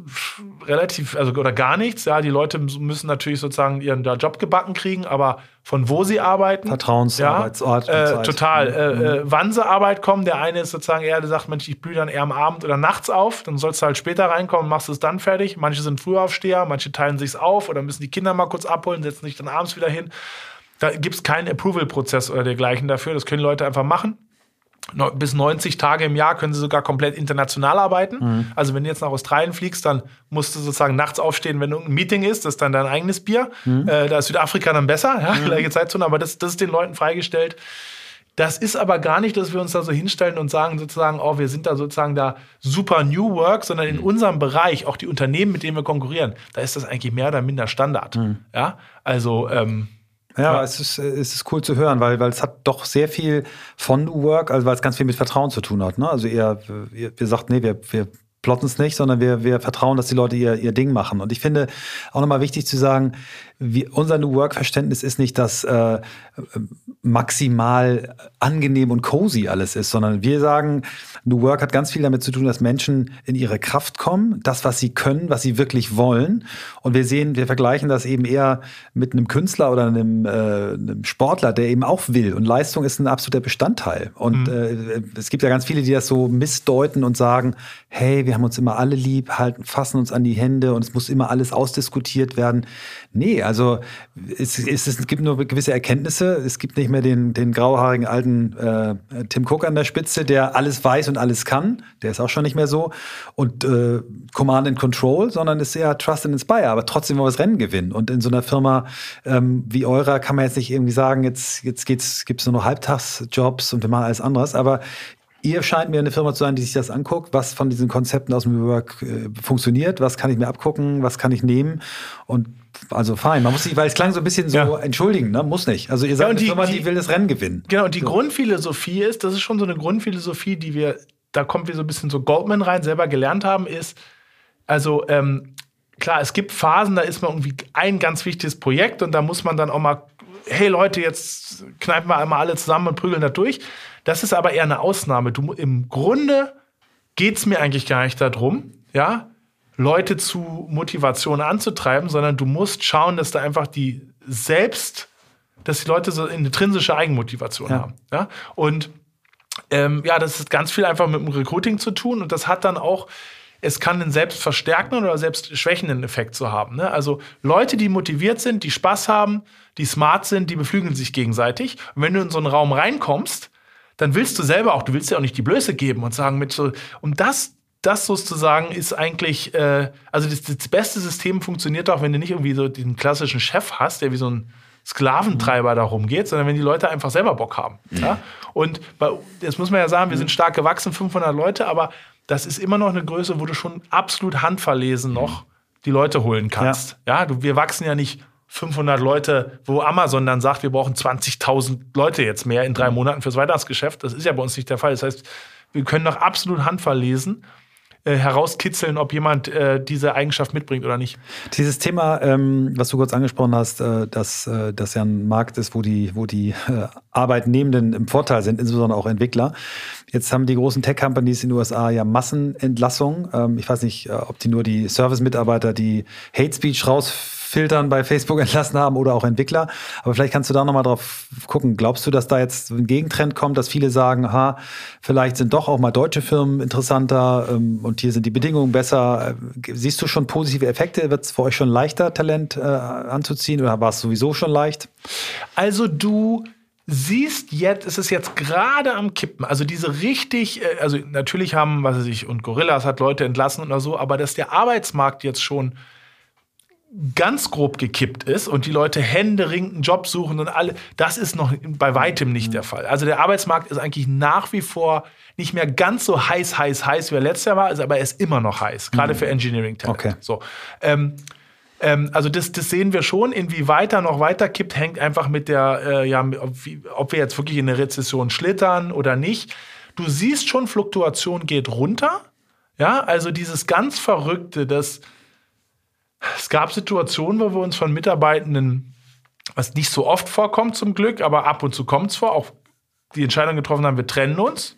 relativ, also oder gar nichts. Ja, die Leute müssen natürlich sozusagen ihren Job gebacken kriegen, aber von wo sie arbeiten. Vertrauensarbeitsort. Ja, äh, total. Mhm. Äh, äh, wann sie Arbeit kommen. Der eine ist sozusagen eher, der sagt, Mensch, ich blühe dann eher am Abend oder nachts auf. Dann sollst du halt später reinkommen, machst es dann fertig. Manche sind Frühaufsteher, manche teilen sich's auf oder müssen die Kinder mal kurz abholen, setzen sich dann abends wieder hin. Da gibt es keinen Approval-Prozess oder dergleichen dafür. Das können Leute einfach machen. Bis 90 Tage im Jahr können sie sogar komplett international arbeiten. Mhm. Also wenn du jetzt nach Australien fliegst, dann musst du sozusagen nachts aufstehen, wenn irgendein Meeting ist, das ist dann dein eigenes Bier. Mhm. Äh, da ist Südafrika dann besser, ja, gleiche Zeitzone, aber das, das ist den Leuten freigestellt. Das ist aber gar nicht, dass wir uns da so hinstellen und sagen sozusagen, oh, wir sind da sozusagen da super New Work, sondern in unserem Bereich, auch die Unternehmen, mit denen wir konkurrieren, da ist das eigentlich mehr oder minder Standard. Ja, also ähm, Ja, Ja. Es, ist, es ist cool zu hören, weil, weil es hat doch sehr viel von New Work, also weil es ganz viel mit Vertrauen zu tun hat. Ne? Also ihr, ihr, ihr sagt, nee, wir, wir plotten es nicht, sondern wir, wir vertrauen, dass die Leute ihr, ihr Ding machen. Und ich finde auch nochmal wichtig zu sagen, wie, unser New Work-Verständnis ist nicht, dass äh, maximal angenehm und cozy alles ist, sondern wir sagen, New Work hat ganz viel damit zu tun, dass Menschen in ihre Kraft kommen, das, was sie können, was sie wirklich wollen. Und wir sehen, wir vergleichen das eben eher mit einem Künstler oder einem, äh, einem Sportler, der eben auch will. Und Leistung ist ein absoluter Bestandteil. Und äh, es gibt ja ganz viele, die das so missdeuten und sagen, hey, wir haben uns immer alle lieb, halten, fassen uns an die Hände und es muss immer alles ausdiskutiert werden. Nee, also es, es, es gibt nur gewisse Erkenntnisse. Es gibt nicht mehr den, den grauhaarigen alten äh, Tim Cook an der Spitze, der alles weiß und alles kann. Der ist auch schon nicht mehr so. Und äh, Command and Control, sondern ist eher Trust and Inspire. Aber trotzdem wollen wir das Rennen gewinnen. Und in so einer Firma ähm, wie eurer kann man jetzt nicht irgendwie sagen, jetzt, jetzt geht's, gibt's nur noch Halbtagsjobs und wir machen alles anderes. Aber Ihr scheint mir eine Firma zu sein, die sich das anguckt, was von diesen Konzepten aus dem Work äh, funktioniert, was kann ich mir abgucken, was kann ich nehmen und also fein. Man muss sich, weil es klang so ein bisschen so Ja. entschuldigen, ne? Muss nicht. Also ihr seid eine die- Firma, die, die- will das Rennen gewinnen. Genau, und die Grundphilosophie ist, das ist schon so eine Grundphilosophie, die wir, da kommt wie so ein bisschen so Goldman rein, selber gelernt haben, ist, also ähm, klar, es gibt Phasen, da ist man irgendwie ein ganz wichtiges Projekt und da muss man dann auch mal, hey Leute, jetzt kneifen wir einmal alle zusammen und prügeln da durch. Das ist aber eher eine Ausnahme. Du, Im Grunde geht es mir eigentlich gar nicht darum, ja, Leute zu Motivation anzutreiben, sondern du musst schauen, dass da einfach die selbst, dass die Leute so eine intrinsische Eigenmotivation Ja. haben. Ja? Und ähm, ja, das ist ganz viel einfach mit dem Recruiting zu tun und das hat dann auch, es kann einen selbst verstärkenden oder selbst schwächenden Effekt zu haben. Ne? Also Leute, die motiviert sind, die Spaß haben, die smart sind, die beflügeln sich gegenseitig. Und wenn du in so einen Raum reinkommst, dann willst du selber auch, du willst ja auch nicht die Blöße geben und sagen mit so, und das, das sozusagen ist eigentlich, äh, also das, das beste System funktioniert auch, wenn du nicht irgendwie so den klassischen Chef hast, der wie so ein Sklaventreiber da rumgeht, sondern wenn die Leute einfach selber Bock haben. Ja? Und bei, jetzt muss man ja sagen, wir sind stark gewachsen, 500 Leute, aber das ist immer noch eine Größe, wo du schon absolut handverlesen noch die Leute holen kannst. Ja, du, wir wachsen ja nicht 500 Leute, wo Amazon dann sagt, wir brauchen 20.000 Leute jetzt mehr in drei Monaten fürs Weihnachtsgeschäft. Das ist ja bei uns nicht der Fall. Das heißt, wir können noch absolut handverlesen äh, herauskitzeln, ob jemand äh, diese Eigenschaft mitbringt oder nicht. Dieses Thema, ähm, was du kurz angesprochen hast, äh, dass äh, das ja ein Markt ist, wo die, wo die äh, Arbeitnehmenden im Vorteil sind, insbesondere auch Entwickler. Jetzt haben die großen Tech-Companies in den USA ja Massenentlassungen. Ähm, ich weiß nicht, ob die nur die Service-Mitarbeiter, die Hate Speech rausfiltern bei Facebook entlassen haben oder auch Entwickler. Aber vielleicht kannst du da nochmal drauf gucken. Glaubst du, dass da jetzt ein Gegentrend kommt, dass viele sagen, aha, vielleicht sind doch auch mal deutsche Firmen interessanter ähm, und hier sind die Bedingungen besser. Äh, Siehst du schon positive Effekte? Wird es für euch schon leichter, Talent äh, anzuziehen oder war es sowieso schon leicht? Also du siehst jetzt, es ist jetzt gerade am Kippen. Also diese richtig, äh, also natürlich haben, was weiß ich, und Gorillas hat Leute entlassen oder so, aber dass der Arbeitsmarkt jetzt schon ganz grob gekippt ist und die Leute händeringend einen Job suchen und alle, das ist noch bei weitem nicht der Fall. Also der Arbeitsmarkt ist eigentlich nach wie vor nicht mehr ganz so heiß, heiß, heiß, wie er letztes Jahr war, aber er ist immer noch heiß, gerade für Engineering Talent. Okay. So. Ähm, ähm, also das, das sehen wir schon. Inwieweit er noch weiter kippt, hängt einfach mit der, äh, ja, ob, wie, ob wir jetzt wirklich in eine Rezession schlittern oder nicht. Du siehst schon, Fluktuation geht runter. Ja, also dieses ganz Verrückte, dass es gab Situationen, wo wir uns von Mitarbeitenden, was nicht so oft vorkommt zum Glück, aber ab und zu kommt es vor, auch die Entscheidung getroffen haben, wir trennen uns.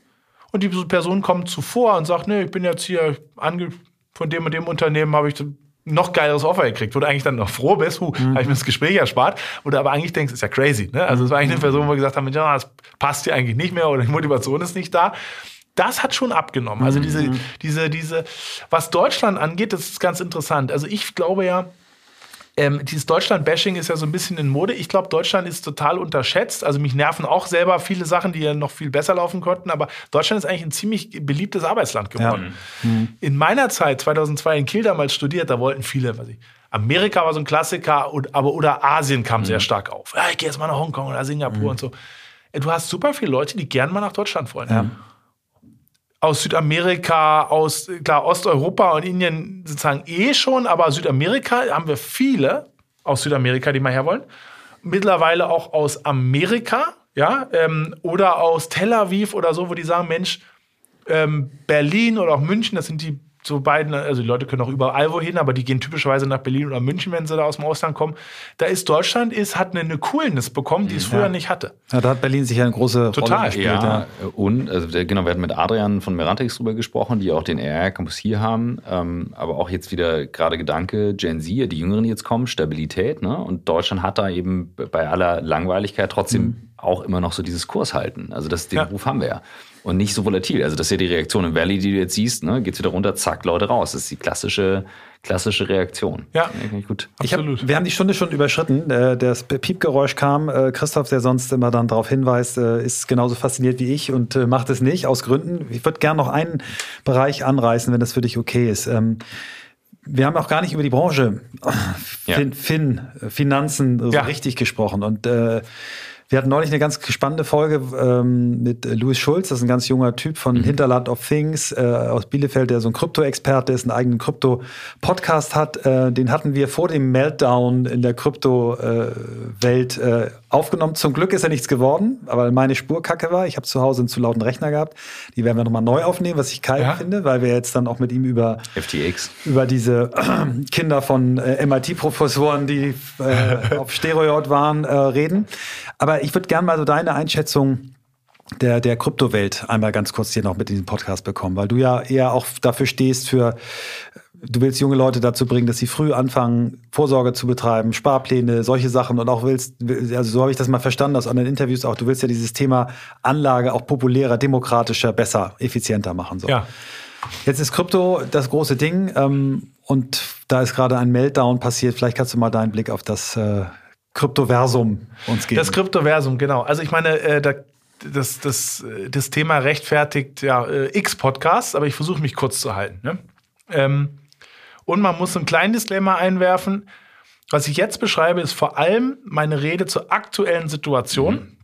Und die Person kommt zuvor und sagt, nee, ich bin jetzt hier von dem und dem Unternehmen habe ich ein noch geileres Offer gekriegt, wo du eigentlich dann noch froh bist, hu, habe ich mir das Gespräch erspart, oder aber eigentlich denkst, ist ja crazy. Ne? Also es war eigentlich eine Person, wo wir gesagt haben, ja, das passt dir eigentlich nicht mehr oder die Motivation ist nicht da. Das hat schon abgenommen. Also diese, diese, diese, was Deutschland angeht, das ist ganz interessant. Also ich glaube ja, ähm, dieses Deutschland-Bashing ist ja so ein bisschen in Mode. Ich glaube, Deutschland ist total unterschätzt. Also mich nerven auch selber viele Sachen, die ja noch viel besser laufen konnten. Aber Deutschland ist eigentlich ein ziemlich beliebtes Arbeitsland geworden. Ja. Mhm. In meiner Zeit, 2002 in Kiel damals studiert, da wollten viele, was ich, Amerika war so ein Klassiker, aber oder Asien kam mhm. sehr stark auf. Ja, ich gehe jetzt mal nach Hongkong oder Singapur mhm. und so. Du hast super viele Leute, die gern mal nach Deutschland wollen. Ja aus Südamerika, aus klar Osteuropa und Indien sozusagen eh schon, aber Südamerika haben wir viele aus Südamerika, die mal her wollen. Mittlerweile auch aus Amerika, ja, ähm, oder aus Tel Aviv oder so, wo die sagen, Mensch, ähm, Berlin oder auch München, das sind die so beiden, also die Leute können auch überall wohin, aber die gehen typischerweise nach Berlin oder München, wenn sie da aus dem Ausland kommen. Da ist Deutschland, ist, hat eine, eine Coolness bekommen, die es früher nicht hatte. Ja, da hat Berlin sich ja eine große Total. Rolle gespielt. Ja, ja. und also, genau, wir hatten mit Adrian von Merantix drüber gesprochen, die auch den RR Campus hier haben, ähm, aber auch jetzt wieder gerade Gedanke, Gen Z, die Jüngeren, die jetzt kommen, Stabilität, ne? Und Deutschland hat da eben bei aller Langweiligkeit trotzdem mhm. auch immer noch so dieses Kurs halten. Also das, den ja. Beruf haben wir ja und nicht so volatil. Also das ist ja die Reaktion im Valley, die du jetzt siehst, ne, geht's wieder runter, zack, Leute raus. Das ist die klassische klassische Reaktion. Ja, ja gut. Absolut. Hab, wir haben die Stunde schon überschritten. Äh, das Piepgeräusch kam. Äh, Christoph, der sonst immer dann darauf hinweist, äh, ist genauso fasziniert wie ich und macht es nicht aus Gründen. Ich würde gerne noch einen Bereich anreißen, wenn das für dich okay ist. Ähm, wir haben auch gar nicht über die Branche Fin, ja. fin Finanzen so ja. richtig gesprochen und äh, wir hatten neulich eine ganz spannende Folge ähm, mit Louis Schulz, das ist ein ganz junger Typ von mhm. Hinterland of Things äh, aus Bielefeld, der so ein Krypto-Experte ist, einen eigenen Krypto-Podcast hat. Äh, den hatten wir vor dem Meltdown in der Krypto-Welt äh, aufgenommen. Zum Glück ist ja nichts geworden, aber meine Spur kacke war. Ich habe zu Hause einen zu lauten Rechner gehabt. Die werden wir nochmal neu aufnehmen, was ich kalt ja. finde, weil wir jetzt dann auch mit ihm über FTX, über diese äh, Kinder von äh, MIT-Professoren, die äh, auf Steroid waren, äh, reden. Aber ich würde gerne mal so deine Einschätzung der, der Kryptowelt einmal ganz kurz hier noch mit in den Podcast bekommen, weil du ja eher auch dafür stehst für du willst junge Leute dazu bringen, dass sie früh anfangen, Vorsorge zu betreiben, Sparpläne, solche Sachen und auch willst, also so habe ich das mal verstanden aus anderen Interviews auch, du willst ja dieses Thema Anlage auch populärer, demokratischer, besser, effizienter machen. So. Ja. Jetzt ist Krypto das große Ding ähm, und da ist gerade ein Meltdown passiert. Vielleicht kannst du mal deinen Blick auf das äh, Kryptoversum uns geben. Das Kryptoversum, genau. Also ich meine, äh, da das, das, das Thema rechtfertigt ja äh, x Podcasts, aber ich versuche mich kurz zu halten. Ne? Ähm, und man muss einen kleinen Disclaimer einwerfen. Was ich jetzt beschreibe, ist vor allem meine Rede zur aktuellen Situation. Mhm.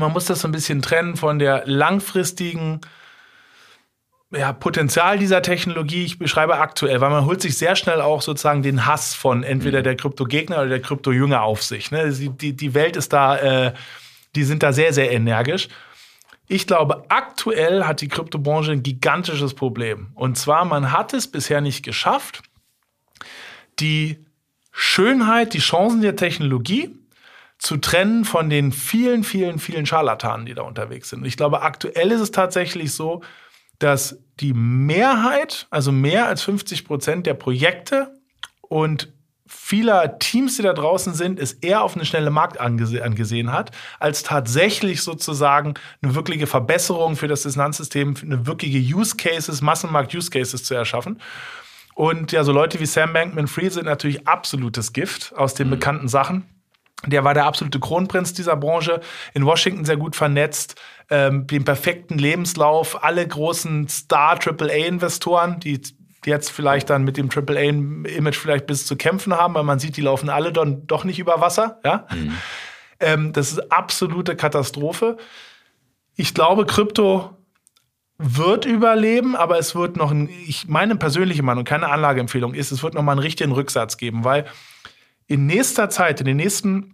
Man muss das so ein bisschen trennen von der langfristigen ja, Potenzial dieser Technologie. Ich beschreibe aktuell, weil man holt sich sehr schnell auch sozusagen den Hass von entweder mhm. der Kryptogegner oder der Kryptojünger auf sich. Ne? Die, die, Welt ist da, äh, die sind da sehr, sehr energisch. Ich glaube, aktuell hat die Kryptobranche ein gigantisches Problem. Und zwar, man hat es bisher nicht geschafft, die Schönheit, die Chancen der Technologie zu trennen von den vielen, vielen, vielen Scharlatanen, die da unterwegs sind. Und ich glaube, aktuell ist es tatsächlich so, dass die Mehrheit, also mehr als 50 Prozent der Projekte und vieler Teams, die da draußen sind, es eher auf eine schnelle Markt angese angesehen hat, als tatsächlich sozusagen eine wirkliche Verbesserung für das Finanzsystem, eine wirkliche Use Cases, Massenmarkt Use Cases zu erschaffen. Und ja, so Leute wie Sam Bankman-Fried sind natürlich absolutes Gift aus den mhm. bekannten Sachen. Der war der absolute Kronprinz dieser Branche, in Washington sehr gut vernetzt, ähm, den perfekten Lebenslauf, alle großen Star-AAA-Investoren, die jetzt vielleicht dann mit dem AAA-Image vielleicht bis zu kämpfen haben, weil man sieht, die laufen alle dann doch nicht über Wasser. Ja? Mhm. Ähm, das ist absolute Katastrophe. Ich glaube, Krypto wird überleben, aber es wird noch ein, ich, meine persönliche Meinung, keine Anlageempfehlung ist, es wird noch mal einen richtigen Rücksatz geben, weil in nächster Zeit, in den nächsten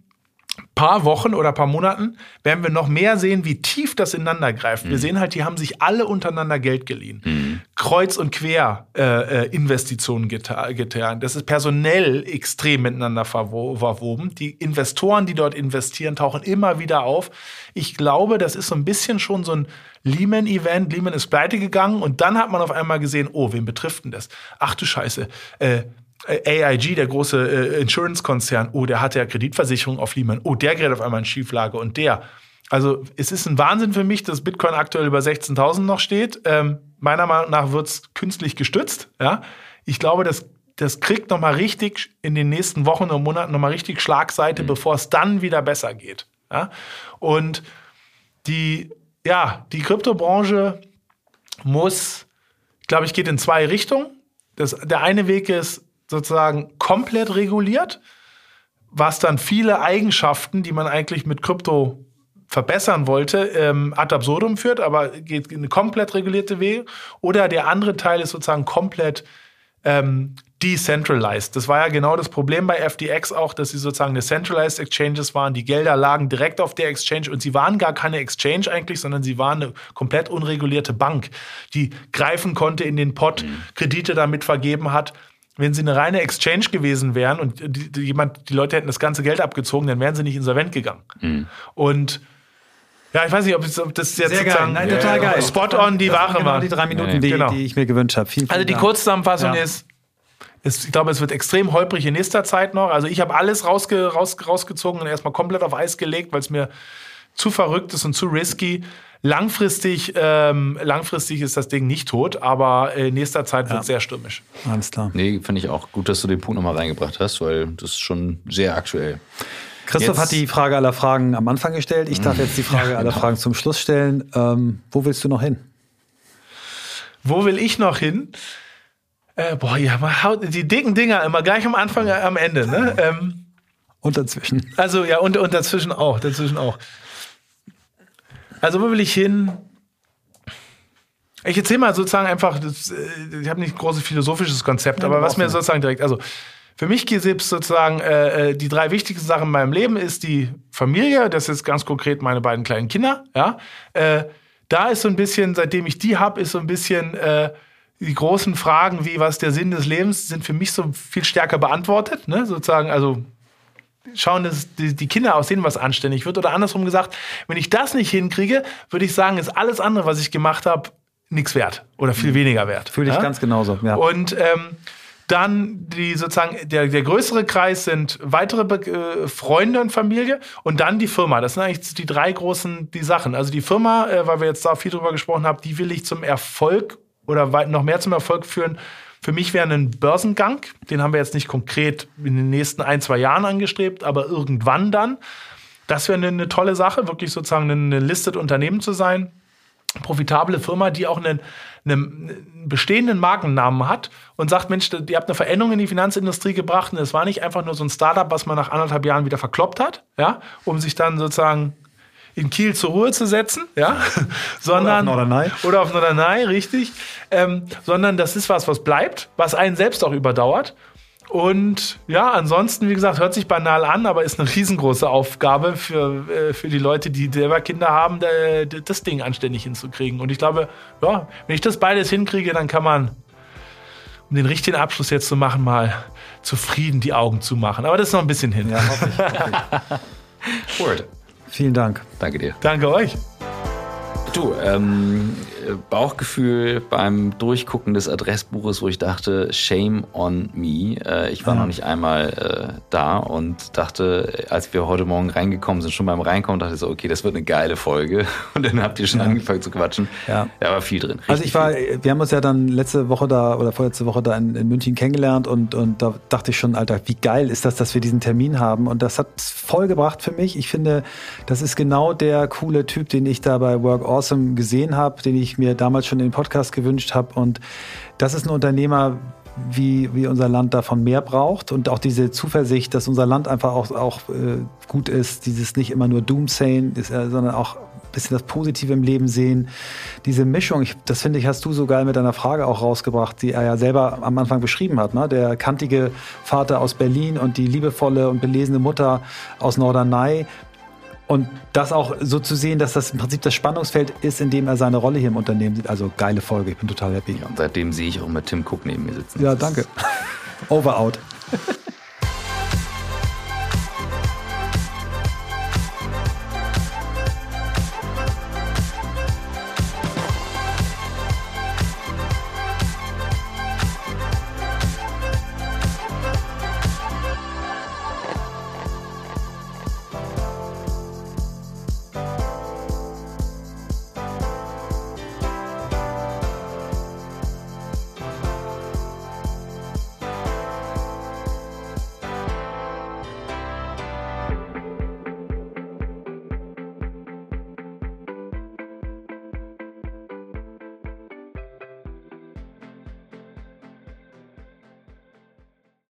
paar Wochen oder paar Monaten werden wir noch mehr sehen, wie tief das ineinander greift. Mhm. Wir sehen halt, die haben sich alle untereinander Geld geliehen. Mhm. Kreuz und quer äh, äh Investitionen getan. Das ist personell extrem miteinander verwoben. Die Investoren, die dort investieren, tauchen immer wieder auf. Ich glaube, das ist so ein bisschen schon so ein Lehman-Event. Lehman ist pleite gegangen und dann hat man auf einmal gesehen, oh, wen betrifft denn das? Ach du Scheiße. Äh, AIG, der große äh, Insurance-Konzern, oh, der hat ja Kreditversicherung auf Lehman, oh, der gerät auf einmal in Schieflage und der. Also es ist ein Wahnsinn für mich, dass Bitcoin aktuell über 16.000 noch steht. Ähm, meiner Meinung nach wird es künstlich gestützt. Ja? Ich glaube, dass das kriegt noch mal richtig in den nächsten Wochen und Monaten noch mal richtig Schlagseite, bevor es dann wieder besser geht. Ja? Und die, ja, die Kryptobranche muss, glaube ich, geht in zwei Richtungen. Das, der eine Weg ist sozusagen komplett reguliert, was dann viele Eigenschaften, die man eigentlich mit Krypto verbessern wollte, ähm, ad absurdum führt, aber geht in eine komplett regulierte Wege. Oder der andere Teil ist sozusagen komplett ähm, decentralized. Das war ja genau das Problem bei FTX auch, dass sie sozusagen eine centralized Exchanges waren. Die Gelder lagen direkt auf der Exchange und sie waren gar keine Exchange eigentlich, sondern sie waren eine komplett unregulierte Bank, die greifen konnte in den Pot, mhm. Kredite damit vergeben hat. Wenn sie eine reine Exchange gewesen wären und die, die, jemand, die Leute hätten das ganze Geld abgezogen, dann wären sie nicht insolvent gegangen. Mhm. Und ja, ich weiß nicht, ob, ob das jetzt Sehr sozusagen geil. Nein, total geil. spot on die Ware genau war. die drei Minuten, die, genau. die ich mir gewünscht habe. Vielen, vielen also die Dank. Kurzzusammenfassung ja. ist, ist, ich glaube, es wird extrem holprig in nächster Zeit noch. Also ich habe alles rausge, raus, rausgezogen und erstmal komplett auf Eis gelegt, weil es mir zu verrückt ist und zu risky. Langfristig, ähm, langfristig ist das Ding nicht tot, aber in nächster Zeit wird es ja. sehr stürmisch. Alles klar. Nee, finde ich auch gut, dass du den Punkt nochmal reingebracht hast, weil das ist schon sehr aktuell. Christoph jetzt. hat die Frage aller Fragen am Anfang gestellt. Ich darf jetzt die Frage ja, aller genau. Fragen zum Schluss stellen. Ähm, wo willst du noch hin? Wo will ich noch hin? Äh, boah, ja, die dicken Dinger immer gleich am Anfang, äh, am Ende. Ne? Ähm, und dazwischen. Also ja, und, und dazwischen auch. Dazwischen auch. Also wo will ich hin? Ich erzähle mal sozusagen einfach, das, äh, ich habe nicht ein großes philosophisches Konzept, ja, aber was mir sozusagen direkt, also für mich gibt es sozusagen äh, äh, die drei wichtigsten Sachen in meinem Leben ist die Familie, das ist ganz konkret meine beiden kleinen Kinder, ja. Äh, da ist so ein bisschen, seitdem ich die habe, ist so ein bisschen äh, die großen Fragen wie was der Sinn des Lebens sind für mich so viel stärker beantwortet, ne? sozusagen, also schauen, dass die Kinder aussehen, was anständig wird. Oder andersrum gesagt, wenn ich das nicht hinkriege, würde ich sagen, ist alles andere, was ich gemacht habe, nichts wert oder viel mhm. weniger wert. Fühle ich ja? ganz genauso. Ja. Und ähm, dann die sozusagen, der, der größere Kreis sind weitere äh, Freunde und Familie und dann die Firma. Das sind eigentlich die drei großen die Sachen. Also die Firma, äh, weil wir jetzt da viel drüber gesprochen haben, die will ich zum Erfolg oder noch mehr zum Erfolg führen. Für mich wäre ein Börsengang, den haben wir jetzt nicht konkret in den nächsten ein, zwei Jahren angestrebt, aber irgendwann dann. Das wäre eine, tolle Sache, wirklich sozusagen ein listed Unternehmen zu sein profitable Firma, die auch einen, einen, bestehenden Markennamen hat und sagt, Mensch, ihr habt eine Veränderung in die Finanzindustrie gebracht und es war nicht einfach nur so ein Startup, was man nach anderthalb Jahren wieder verkloppt hat, ja, um sich dann sozusagen in Kiel zur Ruhe zu setzen, ja, sondern oder auf Norderney, oder auf Norderney richtig, ähm, sondern das ist was, was bleibt, was einen selbst auch überdauert und ja, ansonsten, wie gesagt, hört sich banal an, aber ist eine riesengroße Aufgabe für, äh, für die Leute, die selber Kinder haben, das Ding anständig hinzukriegen. Und ich glaube, ja, wenn ich das beides hinkriege, dann kann man, um den richtigen Abschluss jetzt zu machen, mal zufrieden die Augen zu machen. Aber das ist noch ein bisschen hin. Ja, hoffe ich. Hoffe ich. Word. Vielen Dank. Danke dir. Danke euch. Du, ähm, Bauchgefühl beim Durchgucken des Adressbuches, wo ich dachte, shame on me. Äh, ich war ah. noch nicht einmal äh, da und dachte, als wir heute Morgen reingekommen sind, schon beim Reinkommen, dachte ich so, okay, das wird eine geile Folge. Und dann habt ihr schon ja. angefangen zu quatschen. Ja. Da war viel drin. Also ich war, viel. wir haben uns ja dann letzte Woche da oder vorletzte Woche da in, in München kennengelernt und, und da dachte ich schon, Alter, wie geil ist das, dass wir diesen Termin haben. Und das hat voll gebracht für mich. Ich finde, das ist genau der coole Typ, den ich da bei Work Awesome gesehen habe, den ich mir damals schon in den Podcast gewünscht habe. Und das ist ein Unternehmer, wie, wie unser Land davon mehr braucht und auch diese Zuversicht, dass unser Land einfach auch, auch äh, gut ist, dieses nicht immer nur Doomsaying, ist, äh, sondern auch ein bisschen das Positive im Leben sehen. Diese Mischung, ich, das finde ich, hast du so geil mit deiner Frage auch rausgebracht, die er ja selber am Anfang beschrieben hat. Ne? Der kantige Vater aus Berlin und die liebevolle und belesene Mutter aus Norderney. Und das auch so zu sehen, dass das im Prinzip das Spannungsfeld ist, in dem er seine Rolle hier im Unternehmen sieht. Also geile Folge, ich bin total happy. Ja, und seitdem sehe ich auch mit Tim Cook neben mir sitzen. Ja, danke. Over out.